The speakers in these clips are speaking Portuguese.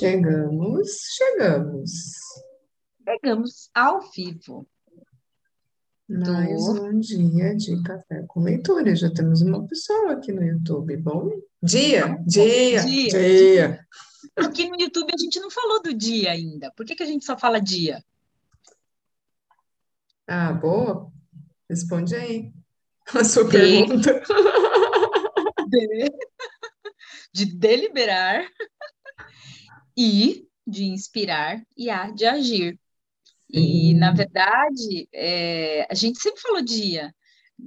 Chegamos, chegamos. Chegamos ao vivo. Mais um dia de café com leitura. Já temos uma pessoa aqui no YouTube. Bom dia, dia, dia. dia. Aqui no YouTube a gente não falou do dia ainda. Por que, que a gente só fala dia? Ah, boa. Responde aí a sua de... pergunta. De... de deliberar e de inspirar e a de agir. E, na verdade, é, a gente sempre falou dia.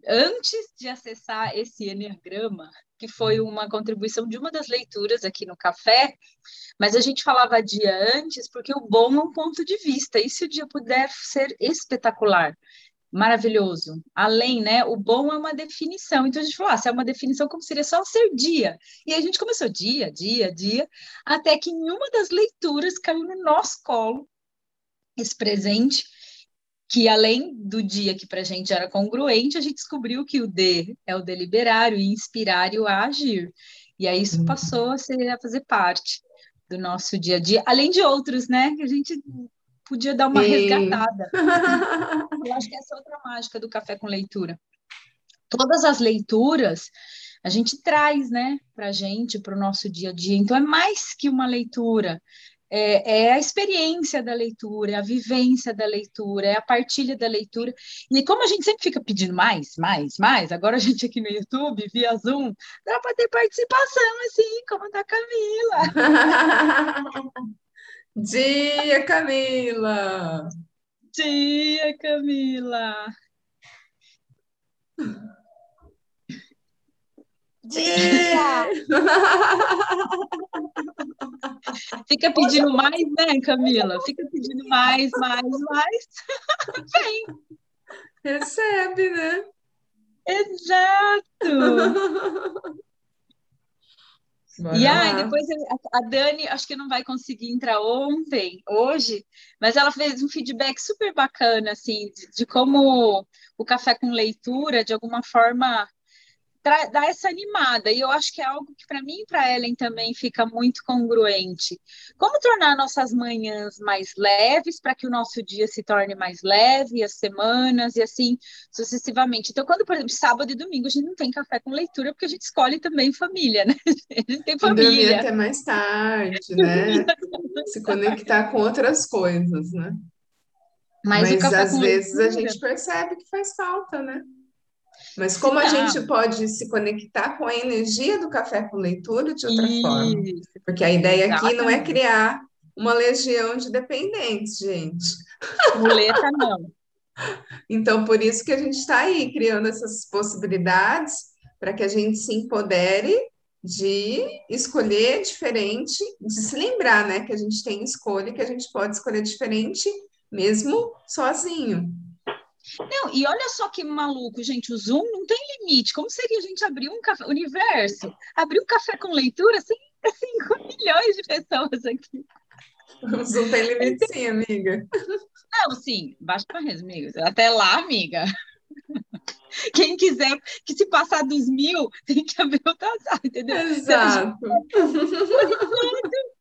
Antes de acessar esse Enneagrama, que foi uma contribuição de uma das leituras aqui no café, mas a gente falava dia antes porque o bom é um ponto de vista, e se o dia puder ser espetacular, maravilhoso. Além, né? O bom é uma definição. Então a gente falou, ah, se é uma definição, como seria só ser dia? E a gente começou dia, dia, dia, até que em uma das leituras caiu no nosso colo esse presente, que além do dia que para a gente era congruente, a gente descobriu que o D é o deliberar, o inspirar e o agir. E aí isso uhum. passou a, ser, a fazer parte do nosso dia a dia, além de outros, né? Que a gente podia dar uma resgatada. Eu acho que essa é outra mágica do café com leitura. Todas as leituras a gente traz, né, para a gente, para o nosso dia a dia. Então é mais que uma leitura. É, é, a experiência da leitura, é a vivência da leitura, é a partilha da leitura. E como a gente sempre fica pedindo mais, mais, mais, agora a gente aqui no YouTube, via Zoom, dá para ter participação, assim, como da Camila. Dia, Camila! Dia, Camila! Dia! Fica pedindo mais, né, Camila? Fica pedindo mais, mais, mais. Vem! Recebe, né? Exato! E aí, depois a Dani, acho que não vai conseguir entrar ontem, hoje, mas ela fez um feedback super bacana, assim, de, de como o café com leitura, de alguma forma, dar essa animada. E eu acho que é algo que para mim e para Ellen também fica muito congruente. Como tornar nossas manhãs mais leves para que o nosso dia se torne mais leve, as semanas e assim sucessivamente. Então, quando, por exemplo, sábado e domingo a gente não tem café com leitura porque a gente escolhe também família, né? A gente tem família. Dormir até mais tarde, né? se conectar com outras coisas, né? Mas, Mas às vezes leitura... a gente percebe que faz falta, né? Mas como a gente pode se conectar com a energia do café com leitura de outra Isso. forma? Porque a ideia Exatamente. aqui não é criar uma legião de dependentes, gente. Muleta não. Então, por isso que a gente está aí criando essas possibilidades para que a gente se empodere de escolher diferente, de se lembrar, né, que a gente tem escolha, que a gente pode escolher diferente mesmo sozinho. Não, e olha só que maluco, gente, o Zoom não tem limite. Como seria a gente abrir um café, universo, abrir um café com leitura sem 5 milhões de pessoas aqui? O Zoom tem limite sim, amiga. Não, sim, baixa para amigas. Até lá, amiga. Quem quiser que se passar dos mil, tem que abrir outra sala, entendeu? Exato.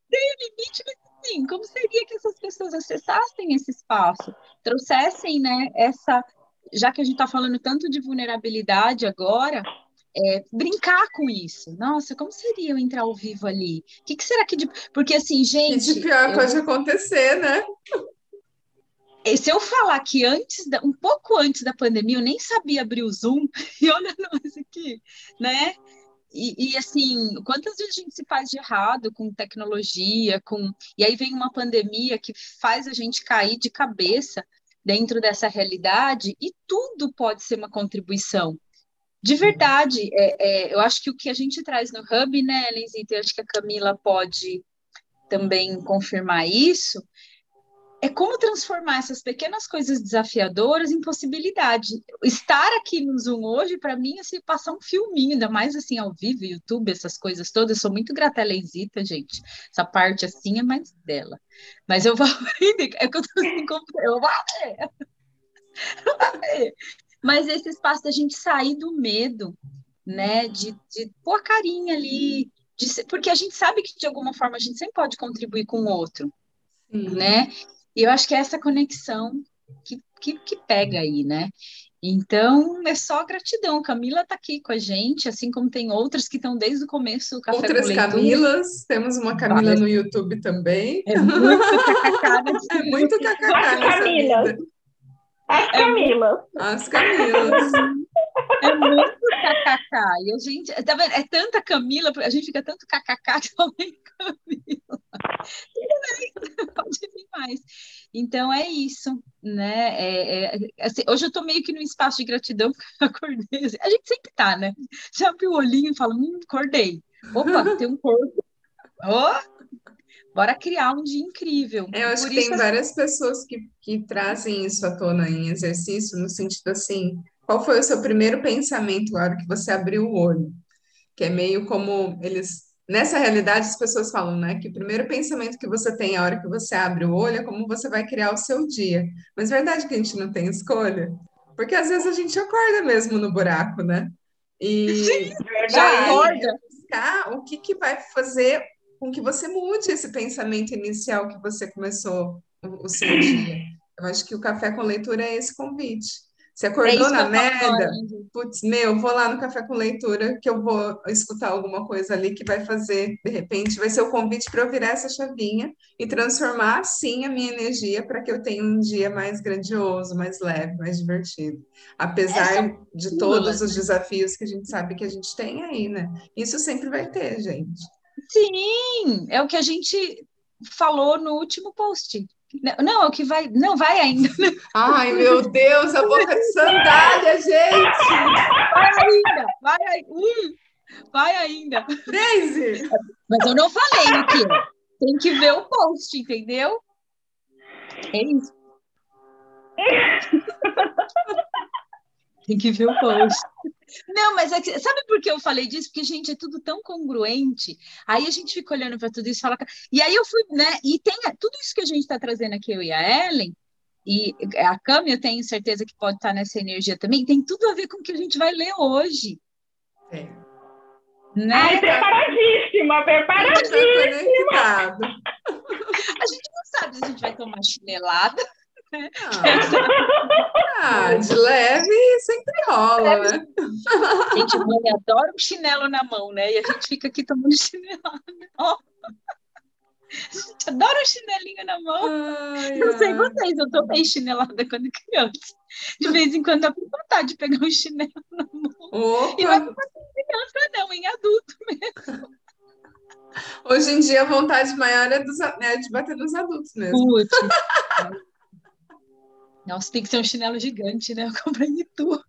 tem limite, mas sim, como seria que essas pessoas acessassem esse espaço, trouxessem, né, essa, já que a gente está falando tanto de vulnerabilidade agora, é, brincar com isso. Nossa, como seria eu entrar ao vivo ali? O que, que, será que de... Porque assim, gente. Que de pior eu... pode acontecer, né? Se eu falar que antes, da, um pouco antes da pandemia, eu nem sabia abrir o Zoom, e olha nós aqui, né? E, e, assim, quantas vezes a gente se faz de errado com tecnologia, com e aí vem uma pandemia que faz a gente cair de cabeça dentro dessa realidade e tudo pode ser uma contribuição. De verdade, é, é, eu acho que o que a gente traz no Hub, né, Lenzita, eu acho que a Camila pode também confirmar isso, é como transformar essas pequenas coisas desafiadoras em possibilidade. Estar aqui no Zoom hoje, para mim, é assim, passar um filminho, ainda mais assim ao vivo, YouTube, essas coisas todas. Eu sou muito grata a Lenzita, gente. Essa parte assim é mais dela. Mas eu vou é que eu tô assim, eu vou. Mas esse espaço da gente sair do medo, né, de, de pôr a carinha ali, de, porque a gente sabe que de alguma forma a gente sempre pode contribuir com o outro, né? E eu acho que é essa conexão que, que, que pega aí, né? Então, é só gratidão. Camila está aqui com a gente, assim como tem outras que estão desde o começo do Café Outras Camilas, temos uma Camila no YouTube também. É muito kkk. é muito kkk As Camilas. As Camilas. As Camilas. É muito kkk. E a gente, tá vendo? É tanta Camila, a gente fica tanto kkk que também Camila. Pode vir mais. Então é isso, né? É, é, assim, hoje eu estou meio que num espaço de gratidão porque eu acordei. Assim, a gente sempre tá, né? Você abre o olhinho e fala, hum, acordei. Opa, tem um corpo. Oh, bora criar um dia incrível. Eu acho Por que tem várias pessoas que, que trazem isso à tona em exercício, no sentido assim, qual foi o seu primeiro pensamento na hora que você abriu o olho? Que é meio como eles Nessa realidade, as pessoas falam, né, que o primeiro pensamento que você tem a hora que você abre o olho é como você vai criar o seu dia. Mas é verdade que a gente não tem escolha? Porque às vezes a gente acorda mesmo no buraco, né? E Sim, já acorda. buscar o que, que vai fazer com que você mude esse pensamento inicial que você começou o, o seu dia. Eu acho que o café com leitura é esse convite. Você acordou é na merda? Putz, meu, vou lá no café com leitura que eu vou escutar alguma coisa ali que vai fazer, de repente, vai ser o convite para eu virar essa chavinha e transformar, sim, a minha energia para que eu tenha um dia mais grandioso, mais leve, mais divertido. Apesar essa... de todos os desafios que a gente sabe que a gente tem aí, né? Isso sempre vai ter, gente. Sim, é o que a gente falou no último post. Não, é o que vai. Não, vai ainda. Ai, meu Deus, a boca de sandália, gente! Vai ainda, vai ainda. Hum, vai ainda. Daisy! Mas eu não falei o que Tem que ver o post, entendeu? É isso. Tem que ver o post. Não, mas é que, sabe por que eu falei disso? Porque, gente, é tudo tão congruente. Aí a gente fica olhando para tudo isso e fala. E aí eu fui, né? E tem tudo isso que a gente está trazendo aqui, eu e a Ellen, e a Cami, eu tenho certeza que pode estar nessa energia também, tem tudo a ver com o que a gente vai ler hoje. É. Né? Ai, preparadíssima, preparadíssima. A gente não sabe se a gente vai tomar chinelada ah, ah, de leve sempre rola, né? Gente, mãe adora um chinelo na mão, né? E a gente fica aqui tomando chinelada. Oh. A gente adora um chinelinho na mão. Ai, não sei ai. vocês, eu tomei chinelada quando criança. De vez em quando dá vontade de pegar um chinelo na mão. Opa. E não é criança, não, em adulto mesmo. Hoje em dia a vontade maior é, dos, é de bater nos adultos mesmo. Putz. Nossa, tem que ser um chinelo gigante, né? Eu comprei em tu.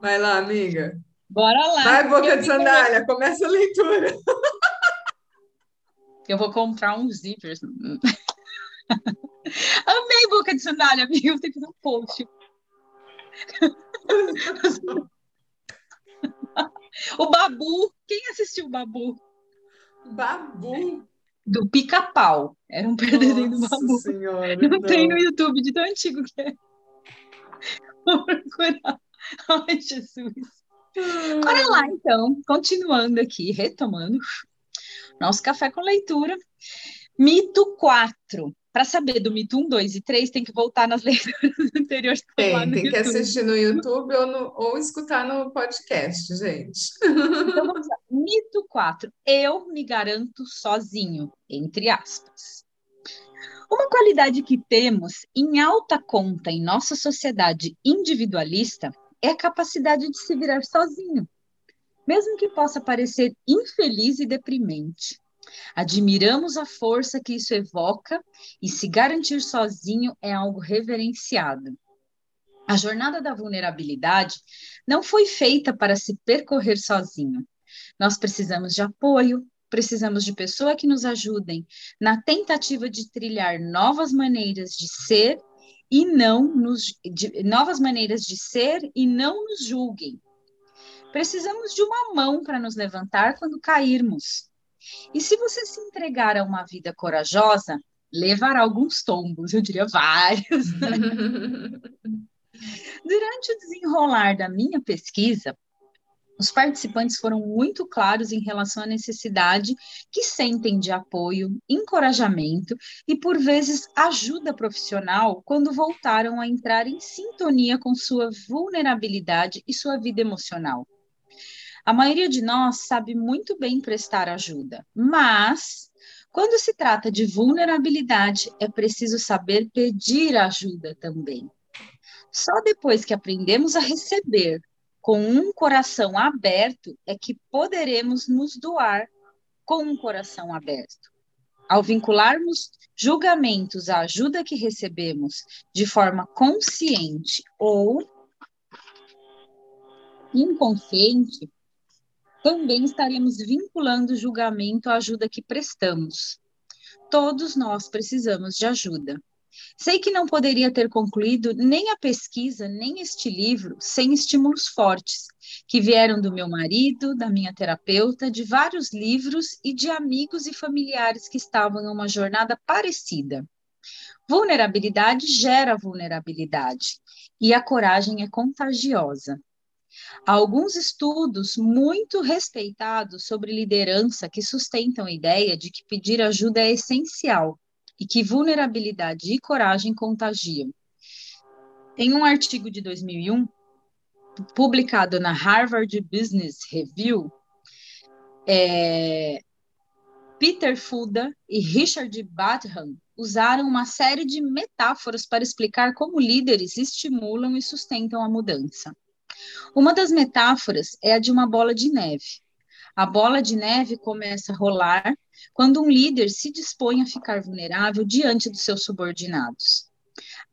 Vai lá, amiga. Bora lá. Vai, boca de sandália, começa a leitura. Eu vou comprar uns zippers. Amei boca de sandália, amiga. Eu tenho que fazer um post. o Babu. Quem assistiu o Babu? Babu do pica-pau. Era um perdezinho do babu. Senhora, não, não, tem no YouTube de tão antigo que é. Vou procurar. Ai, Jesus. Bora lá, então, continuando aqui, retomando nosso café com leitura. Mito 4. Para saber do mito 1, 2 e 3, tem que voltar nas leituras anteriores. Tem, tem YouTube. que assistir no YouTube ou, no, ou escutar no podcast, gente. Então vamos lá. Mito 4. Eu me garanto sozinho, entre aspas. Uma qualidade que temos em alta conta em nossa sociedade individualista é a capacidade de se virar sozinho, mesmo que possa parecer infeliz e deprimente. Admiramos a força que isso evoca e se garantir sozinho é algo reverenciado. A jornada da vulnerabilidade não foi feita para se percorrer sozinho. Nós precisamos de apoio, precisamos de pessoas que nos ajudem na tentativa de trilhar novas maneiras de ser e não nos de, novas maneiras de ser e não nos julguem. Precisamos de uma mão para nos levantar quando cairmos. E se você se entregar a uma vida corajosa, levará alguns tombos, eu diria vários. Durante o desenrolar da minha pesquisa, Os participantes foram muito claros em relação à necessidade que sentem de apoio, encorajamento e, por vezes, ajuda profissional quando voltaram a entrar em sintonia com sua vulnerabilidade e sua vida emocional. A maioria de nós sabe muito bem prestar ajuda, mas quando se trata de vulnerabilidade, é preciso saber pedir ajuda também. Só depois que aprendemos a receber com um coração aberto é que poderemos nos doar com um coração aberto. Ao vincularmos julgamentos à ajuda que recebemos de forma consciente ou inconsciente, também estaremos vinculando o julgamento à ajuda que prestamos. Todos nós precisamos de ajuda. Sei que não poderia ter concluído nem a pesquisa, nem este livro, sem estímulos fortes, que vieram do meu marido, da minha terapeuta, de vários livros e de amigos e familiares que estavam em uma jornada parecida. Vulnerabilidade gera vulnerabilidade, e a coragem é contagiosa. Alguns estudos muito respeitados sobre liderança que sustentam a ideia de que pedir ajuda é essencial e que vulnerabilidade e coragem contagiam. Tem um artigo de 2001 publicado na Harvard Business Review, é, Peter Fuda e Richard Badham usaram uma série de metáforas para explicar como líderes estimulam e sustentam a mudança. Uma das metáforas é a de uma bola de neve. A bola de neve começa a rolar quando um líder se dispõe a ficar vulnerável diante dos seus subordinados.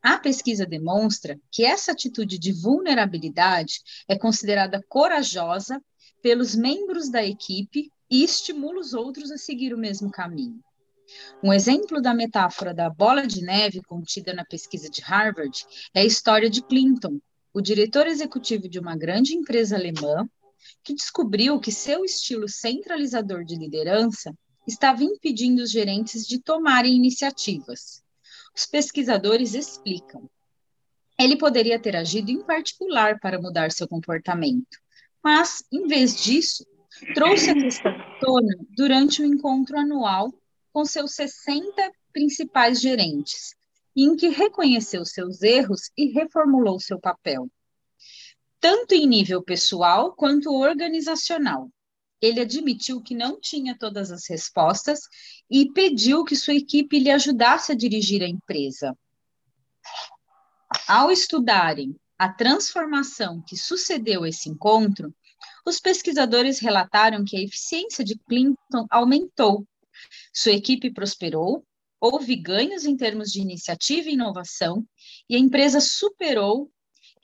A pesquisa demonstra que essa atitude de vulnerabilidade é considerada corajosa pelos membros da equipe e estimula os outros a seguir o mesmo caminho. Um exemplo da metáfora da bola de neve contida na pesquisa de Harvard é a história de Clinton, o diretor executivo de uma grande empresa alemã que descobriu que seu estilo centralizador de liderança estava impedindo os gerentes de tomarem iniciativas. Os pesquisadores explicam. Ele poderia ter agido em particular para mudar seu comportamento, mas, em vez disso, trouxe a questão à tona durante um encontro anual com seus 60 principais gerentes, em que reconheceu seus erros e reformulou seu papel tanto em nível pessoal quanto organizacional. Ele admitiu que não tinha todas as respostas e pediu que sua equipe lhe ajudasse a dirigir a empresa. Ao estudarem a transformação que sucedeu esse encontro, os pesquisadores relataram que a eficiência de Clinton aumentou, sua equipe prosperou, houve ganhos em termos de iniciativa e inovação, e a empresa superou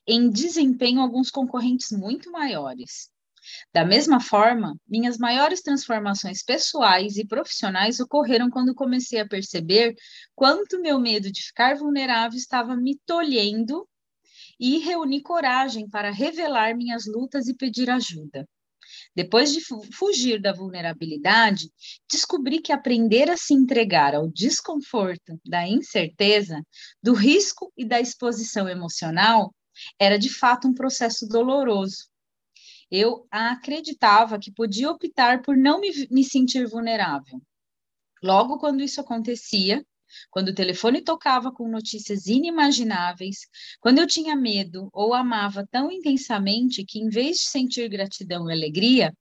em desempenho alguns concorrentes muito maiores. Da mesma forma, minhas maiores transformações pessoais e profissionais ocorreram quando comecei a perceber quanto meu medo de ficar vulnerável estava me tolhendo e reuni coragem para revelar minhas lutas e pedir ajuda. Depois de fugir da vulnerabilidade, descobri que aprender a se entregar ao desconforto, da incerteza, do risco e da exposição emocional era de fato um processo doloroso. Eu acreditava que podia optar por não me, me sentir vulnerável. Logo, quando isso acontecia, quando o telefone tocava com notícias inimagináveis, quando eu tinha medo ou amava tão intensamente que, em vez de sentir gratidão e alegria,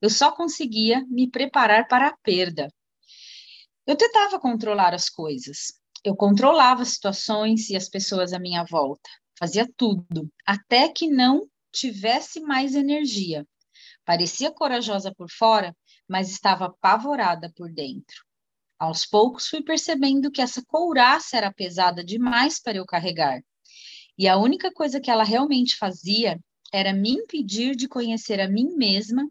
eu só conseguia me preparar para a perda. Eu tentava controlar as coisas, eu controlava as situações e as pessoas à minha volta fazia tudo, até que não tivesse mais energia. Parecia corajosa por fora, mas estava apavorada por dentro. Aos poucos fui percebendo que essa couraça era pesada demais para eu carregar. E a única coisa que ela realmente fazia era me impedir de conhecer a mim mesma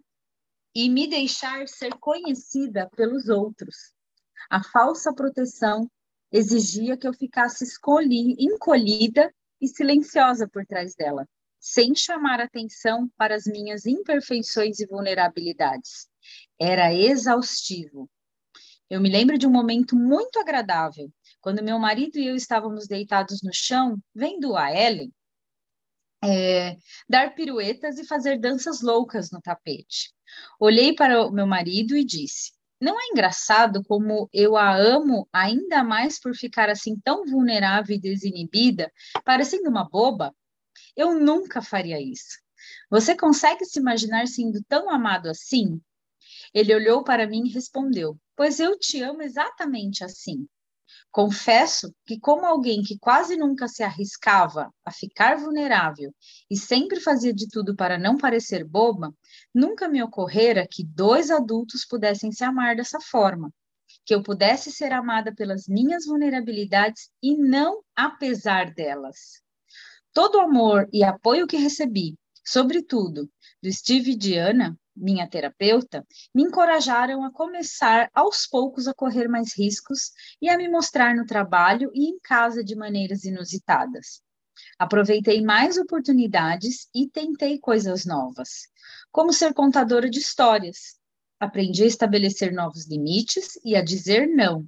e me deixar ser conhecida pelos outros. A falsa proteção exigia que eu ficasse escolhi, encolhida e silenciosa por trás dela, sem chamar atenção para as minhas imperfeições e vulnerabilidades. Era exaustivo. Eu me lembro de um momento muito agradável, quando meu marido e eu estávamos deitados no chão, vendo a Ellen. é, dar piruetas e fazer danças loucas no tapete. Olhei para o meu marido e disse: Não é engraçado como eu a amo ainda mais por ficar assim tão vulnerável e desinibida, parecendo uma boba? Eu nunca faria isso. Você consegue se imaginar sendo tão amado assim? Ele olhou para mim e respondeu: Pois eu te amo exatamente assim. Confesso que, como alguém que quase nunca se arriscava a ficar vulnerável e sempre fazia de tudo para não parecer boba, nunca me ocorrera que dois adultos pudessem se amar dessa forma, que eu pudesse ser amada pelas minhas vulnerabilidades e não apesar delas. Todo o amor e apoio que recebi, sobretudo do Steve e Diana, minha terapeuta, me encorajaram a começar aos poucos a correr mais riscos e a me mostrar no trabalho e em casa de maneiras inusitadas. Aproveitei mais oportunidades e tentei coisas novas, como ser contadora de histórias. Aprendi a estabelecer novos limites e a dizer não,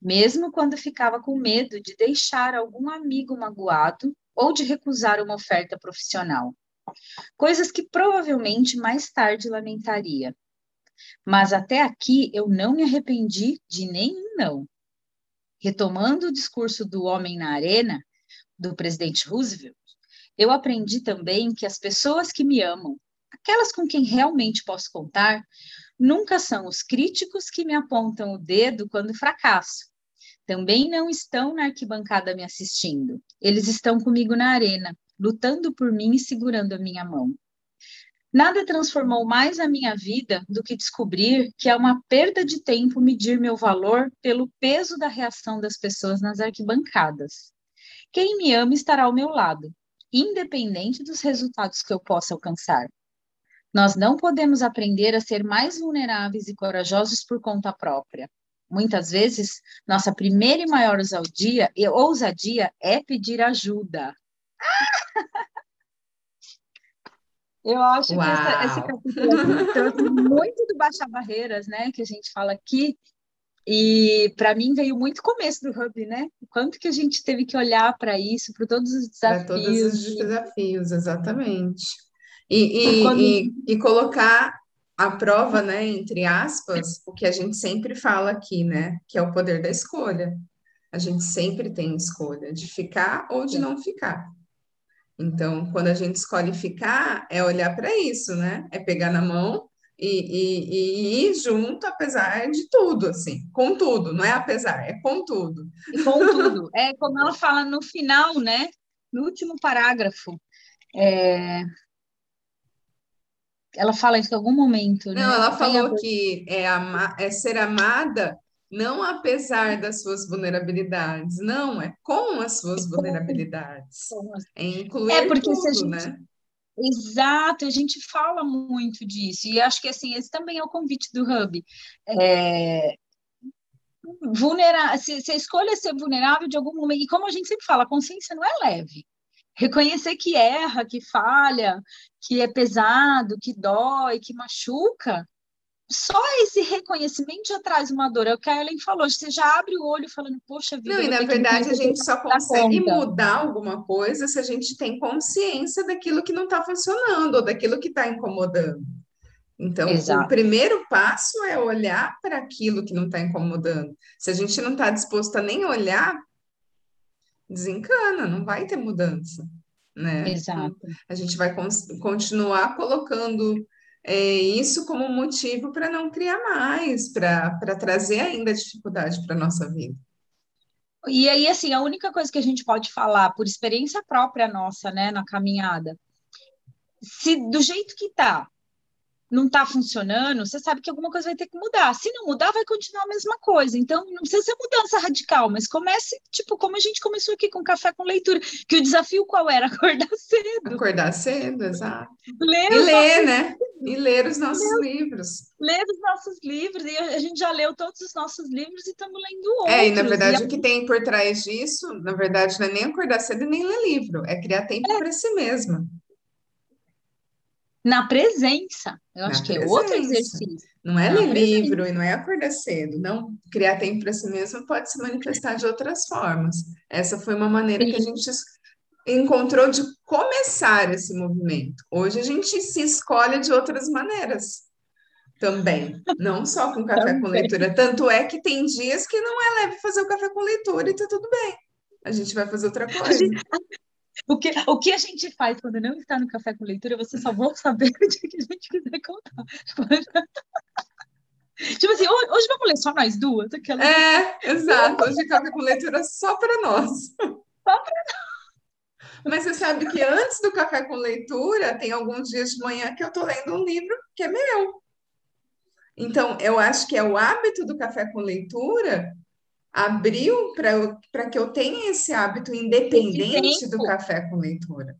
mesmo quando ficava com medo de deixar algum amigo magoado ou de recusar uma oferta profissional coisas que provavelmente mais tarde lamentaria. Mas até aqui eu não me arrependi de nenhum não. Retomando o discurso do Homem na Arena, do presidente Roosevelt, eu aprendi também que as pessoas que me amam, aquelas com quem realmente posso contar, nunca são os críticos que me apontam o dedo quando fracasso. Também não estão na arquibancada me assistindo. Eles estão comigo na arena, lutando por mim e segurando a minha mão. Nada transformou mais a minha vida do que descobrir que é uma perda de tempo medir meu valor pelo peso da reação das pessoas nas arquibancadas. Quem me ama estará ao meu lado, independente dos resultados que eu possa alcançar. Nós não podemos aprender a ser mais vulneráveis e corajosos por conta própria. Muitas vezes, nossa primeira e maior ousadia, é pedir ajuda. Eu acho Uau. que essa, esse capítulo trouxe muito do Baixar Barreiras, né? Que a gente fala aqui. E para mim veio muito começo do Hub, né? O quanto que a gente teve que olhar para isso, para todos os desafios. Para todos os desafios, exatamente. E, e, quando... e, e, colocar a prova, né, entre aspas, o que a gente sempre fala aqui, né? Que é o poder da escolha. A gente sempre tem escolha de ficar ou de não ficar. Então, quando a gente escolhe ficar, é olhar para isso, né? É pegar na mão e, e, e, ir junto, apesar de tudo, assim, com tudo, não é apesar, é com tudo. E com tudo. É como ela fala no final, né? No último parágrafo. É... Ela fala isso em algum momento. Não, né? ela falou que é, ama... é ser amada não apesar das suas vulnerabilidades, não, é com as suas vulnerabilidades. É incluir é porque tudo, gente... né? Exato, a gente fala muito disso, e acho que assim, esse também é o convite do Hub. É... Vulnerar, se, se a escolha é ser vulnerável de algum momento, e como a gente sempre fala, a consciência não é leve. Reconhecer que erra, que falha, que é pesado, que dói, que machuca, só esse reconhecimento já traz uma dor. É o que a Ellen falou, você já abre o olho falando, poxa vida. Não, e na verdade a gente só consegue mudar alguma coisa se a gente tem consciência daquilo que não está funcionando ou daquilo que está incomodando. Então, Exato. o primeiro passo é olhar para aquilo que não está incomodando. Se a gente não está disposto a nem olhar, desencana, não vai ter mudança. Né? Exato. A gente vai continuar colocando é, isso como motivo para não criar mais, para trazer ainda dificuldade para a nossa vida. E aí, assim, a única coisa que a gente pode falar por experiência própria nossa, né, na caminhada, se do jeito que tá, não está funcionando, você sabe que alguma coisa vai ter que mudar. Se não mudar, vai continuar a mesma coisa. Então, não precisa ser mudança radical, mas comece, tipo, como a gente começou aqui com café com leitura, que o desafio qual era? Acordar cedo. Acordar cedo, exato. Ler e ler, né? E ler os nossos ler, livros. Ler os nossos livros, e a gente já leu todos os nossos livros e estamos lendo outros. É, e na verdade, e o que tem por trás disso, na verdade, não é nem acordar cedo nem ler livro, é criar tempo é. para si mesma na presença. Eu acho na que presença. é outro exercício. Não é ler livro e não é acordar cedo. Não, criar tempo para si mesmo pode se manifestar de outras formas. Essa foi uma maneira Sim. que a gente encontrou de começar esse movimento. Hoje a gente se escolhe de outras maneiras também, não só com café com leitura. Tanto é que tem dias que não é leve fazer o café com leitura e tá tudo bem. A gente vai fazer outra coisa. O que, o que a gente faz quando não está no café com leitura, você só vão saber o dia que a gente quiser contar. Tipo assim, hoje vamos ler só nós duas? Aquela... É, exato. Hoje café com leitura só para nós. Só para nós. Mas você sabe que antes do café com leitura, tem alguns dias de manhã que eu estou lendo um livro que é meu. Então, eu acho que é o hábito do café com leitura abriu para que eu tenha esse hábito independente do café com leitura.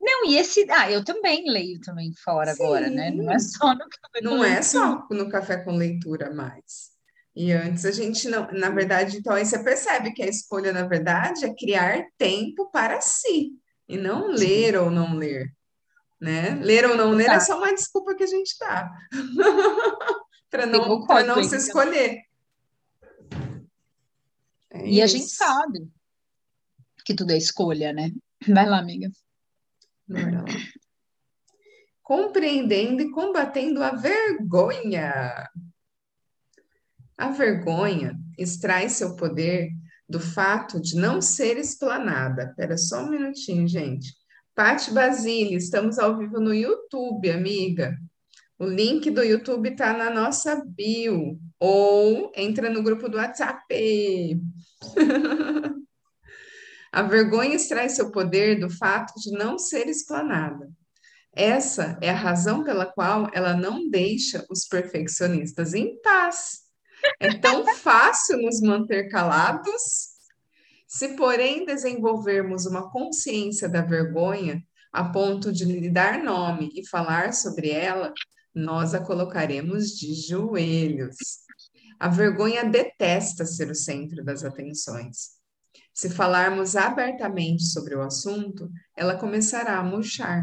Não, e esse. Ah, eu também leio também fora Sim. agora, né? Não é só no café Não é só no café com leitura mais. E antes a gente não. Na verdade, então aí você percebe que a escolha, na verdade, é criar tempo para si. E não ler ou não ler. Né? Ler ou não ler é só uma desculpa que a gente dá. para não, não se escolher. É e a gente sabe que tudo é escolha, né? Vai lá, amiga. Lá. Compreendendo e combatendo a vergonha. A vergonha extrai seu poder do fato de não ser explanada. Espera só um minutinho, gente. Pati Basile, estamos ao vivo no YouTube, amiga. O link do YouTube está na nossa bio. Ou entra no grupo do WhatsApp. A vergonha extrai seu poder do fato de não ser explanada. Essa é a razão pela qual ela não deixa os perfeccionistas em paz. É tão fácil nos manter calados. Se, porém, desenvolvermos uma consciência da vergonha a ponto de lhe dar nome e falar sobre ela, nós a colocaremos de joelhos. A vergonha detesta ser o centro das atenções. Se falarmos abertamente sobre o assunto, ela começará a murchar.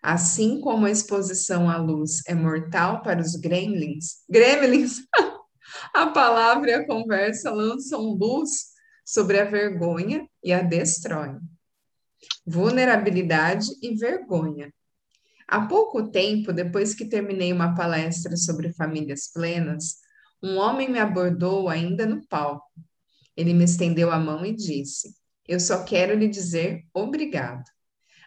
Assim como a exposição à luz é mortal para os gremlins, gremlins, a palavra e a conversa lançam luz sobre a vergonha e a destroem. Vulnerabilidade e vergonha. Há pouco tempo, depois que terminei uma palestra sobre famílias plenas, um homem me abordou ainda no palco ele me estendeu a mão e disse: Eu só quero lhe dizer obrigado.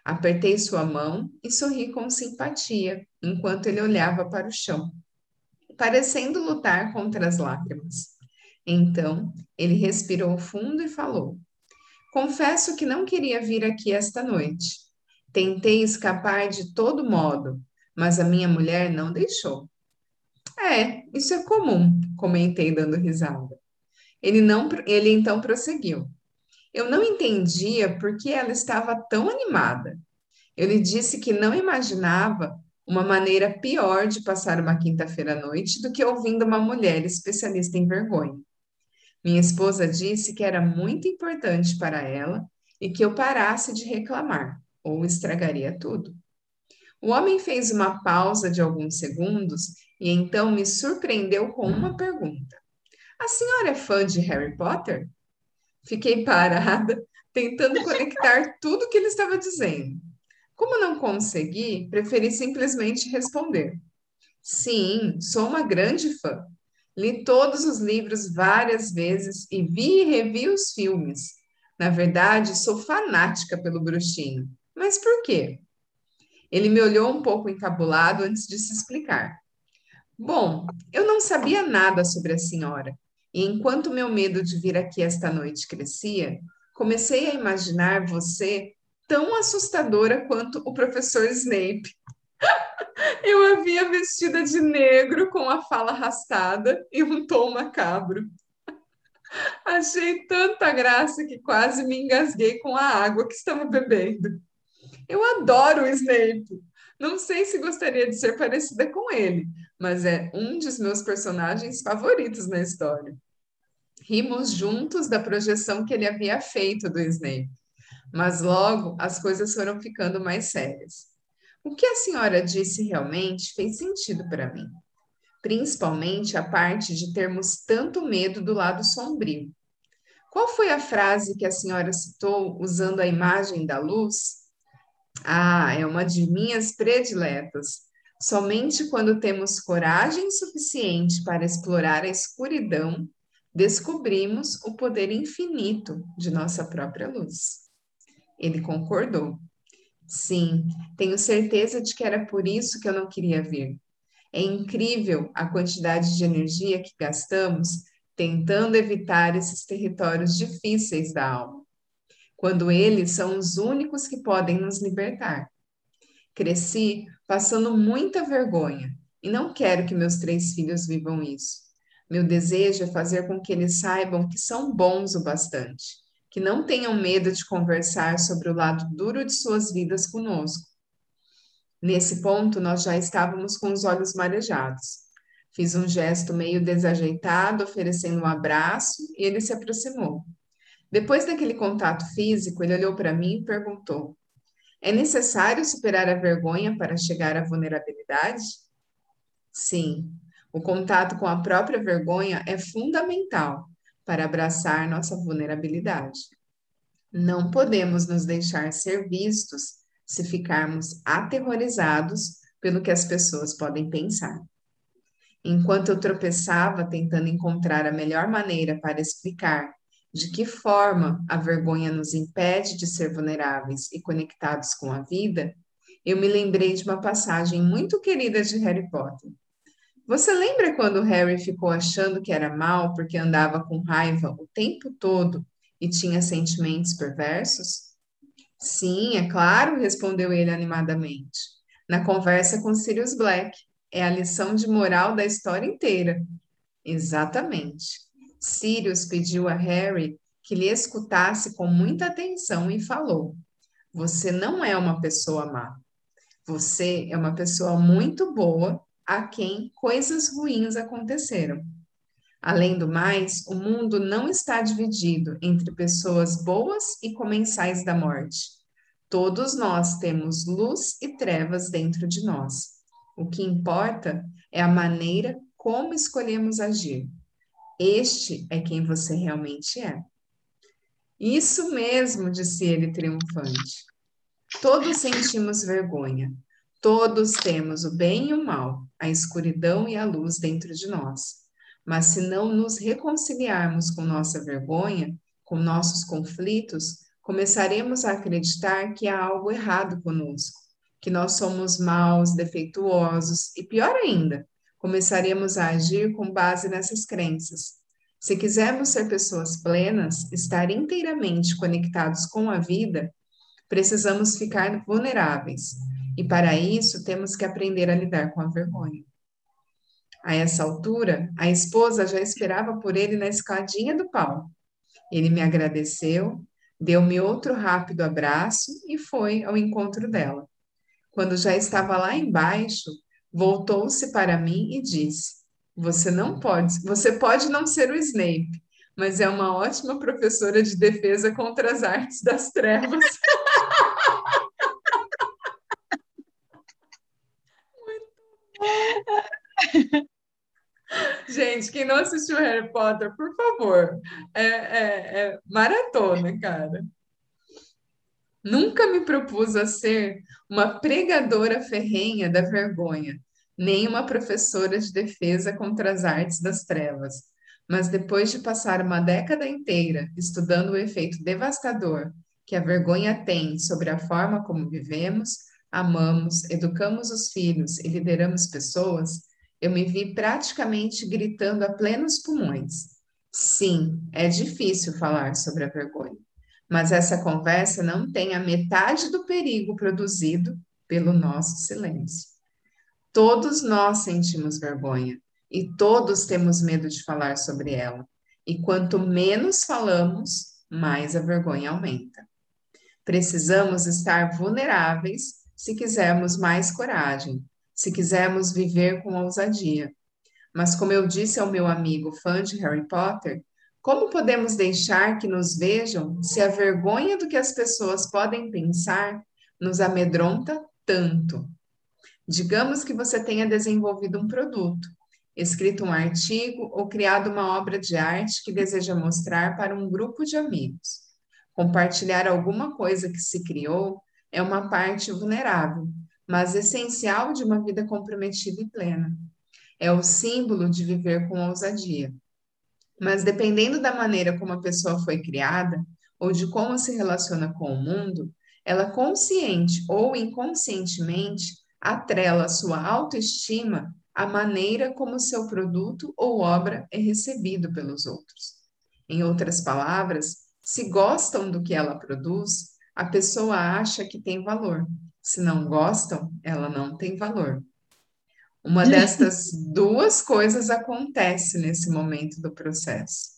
Apertei sua mão e sorri com simpatia, enquanto ele olhava para o chão, parecendo lutar contra as lágrimas. Então, ele respirou fundo e falou: Confesso que não queria vir aqui esta noite. Tentei escapar de todo modo, mas a minha mulher não deixou. É, isso é comum, comentei dando risada. Ele não, ele então prosseguiu. Eu não entendia por que ela estava tão animada. Eu lhe disse que não imaginava uma maneira pior de passar uma quinta-feira à noite do que ouvindo uma mulher especialista em vergonha. Minha esposa disse que era muito importante para ela e que eu parasse de reclamar, ou estragaria tudo. O homem fez uma pausa de alguns segundos e então me surpreendeu com uma pergunta. A senhora é fã de Harry Potter? Fiquei parada, tentando conectar tudo que ele estava dizendo. Como não consegui, preferi simplesmente responder: Sim, sou uma grande fã. Li todos os livros várias vezes e vi e revi os filmes. Na verdade, sou fanática pelo bruxinho. Mas por quê? Ele me olhou um pouco encabulado antes de se explicar. Bom, eu não sabia nada sobre a senhora e enquanto meu medo de vir aqui esta noite crescia, comecei a imaginar você tão assustadora quanto o professor Snape. Eu a via vestida de negro, com a fala arrastada e um tom macabro. Achei tanta graça que quase me engasguei com a água que estava bebendo. Eu adoro o Snape. Não sei se gostaria de ser parecida com ele, mas é um dos meus personagens favoritos na história. Rimos juntos da projeção que ele havia feito do Snape, mas logo as coisas foram ficando mais sérias. O que a senhora disse realmente fez sentido para mim, principalmente a parte de termos tanto medo do lado sombrio. Qual foi a frase que a senhora citou usando a imagem da luz? Ah, é uma de minhas prediletas. Somente quando temos coragem suficiente para explorar a escuridão, descobrimos o poder infinito de nossa própria luz. Ele concordou. Sim, tenho certeza de que era por isso que eu não queria vir. É incrível a quantidade de energia que gastamos tentando evitar esses territórios difíceis da alma, quando eles são os únicos que podem nos libertar. Cresci passando muita vergonha e não quero que meus três filhos vivam isso. Meu desejo é fazer com que eles saibam que são bons o bastante que não tenham medo de conversar sobre o lado duro de suas vidas conosco. Nesse ponto, nós já estávamos com os olhos marejados. Fiz um gesto meio desajeitado, oferecendo um abraço, e ele se aproximou. Depois daquele contato físico, ele olhou para mim e perguntou: É necessário superar a vergonha para chegar à vulnerabilidade? Sim, o contato com a própria vergonha é fundamental para abraçar nossa vulnerabilidade. Não podemos nos deixar ser vistos se ficarmos aterrorizados pelo que as pessoas podem pensar. Enquanto eu tropeçava tentando encontrar a melhor maneira para explicar de que forma a vergonha nos impede de ser vulneráveis e conectados com a vida, eu me lembrei de uma passagem muito querida de Harry Potter. Você lembra quando Harry ficou achando que era mal porque andava com raiva o tempo todo e tinha sentimentos perversos? Sim, é claro, respondeu ele animadamente. Na conversa com Sirius Black. É a lição de moral da história inteira. Exatamente. Sirius pediu a Harry que lhe escutasse com muita atenção e falou: Você não é uma pessoa má. Você é uma pessoa muito boa a quem coisas ruins aconteceram. Além do mais, o mundo não está dividido entre pessoas boas e comensais da morte. Todos nós temos luz e trevas dentro de nós. O que importa é a maneira como escolhemos agir. Este é quem você realmente é. Isso mesmo, disse ele triunfante. Todos sentimos vergonha, Todos temos o bem e o mal, a escuridão e a luz dentro de nós. Mas se não nos reconciliarmos com nossa vergonha, com nossos conflitos, começaremos a acreditar que há algo errado conosco, que nós somos maus, defeituosos e pior ainda, começaremos a agir com base nessas crenças. Se quisermos ser pessoas plenas, estar inteiramente conectados com a vida, precisamos ficar vulneráveis, e para isso, temos que aprender a lidar com a vergonha. A essa altura, a esposa já esperava por ele na escadinha do pau. Ele me agradeceu, deu-me outro rápido abraço e foi ao encontro dela. Quando já estava lá embaixo, voltou-se para mim e disse: Você não pode, você pode não ser o Snape, mas é uma ótima professora de defesa contra as artes das trevas. Gente, quem não assistiu Harry Potter, por favor, é, é, é maratona, cara. Nunca me propus a ser uma pregadora ferrenha da vergonha, nem uma professora de defesa contra as artes das trevas. Mas depois de passar uma década inteira estudando o efeito devastador que a vergonha tem sobre a forma como vivemos, amamos, educamos os filhos e lideramos pessoas, eu me vi praticamente gritando a plenos pulmões. Sim, é difícil falar sobre a vergonha, mas essa conversa não tem a metade do perigo produzido pelo nosso silêncio. Todos nós sentimos vergonha e todos temos medo de falar sobre ela. E quanto menos falamos, mais a vergonha aumenta. Precisamos estar vulneráveis se quisermos mais coragem, se quisermos viver com ousadia. Mas, como eu disse ao meu amigo fã de Harry Potter, como podemos deixar que nos vejam se a vergonha do que as pessoas podem pensar nos amedronta tanto? Digamos que você tenha desenvolvido um produto, escrito um artigo ou criado uma obra de arte que deseja mostrar para um grupo de amigos. Compartilhar alguma coisa que se criou é uma parte vulnerável, mas essencial de uma vida comprometida e plena. É o símbolo de viver com ousadia. Mas dependendo da maneira como a pessoa foi criada ou de como se relaciona com o mundo, ela consciente ou inconscientemente atrela sua autoestima à maneira como seu produto ou obra é recebido pelos outros. Em outras palavras, se gostam do que ela produz, a pessoa acha que tem valor. Se não gostam, ela não tem valor. Uma destas duas coisas acontece nesse momento do processo.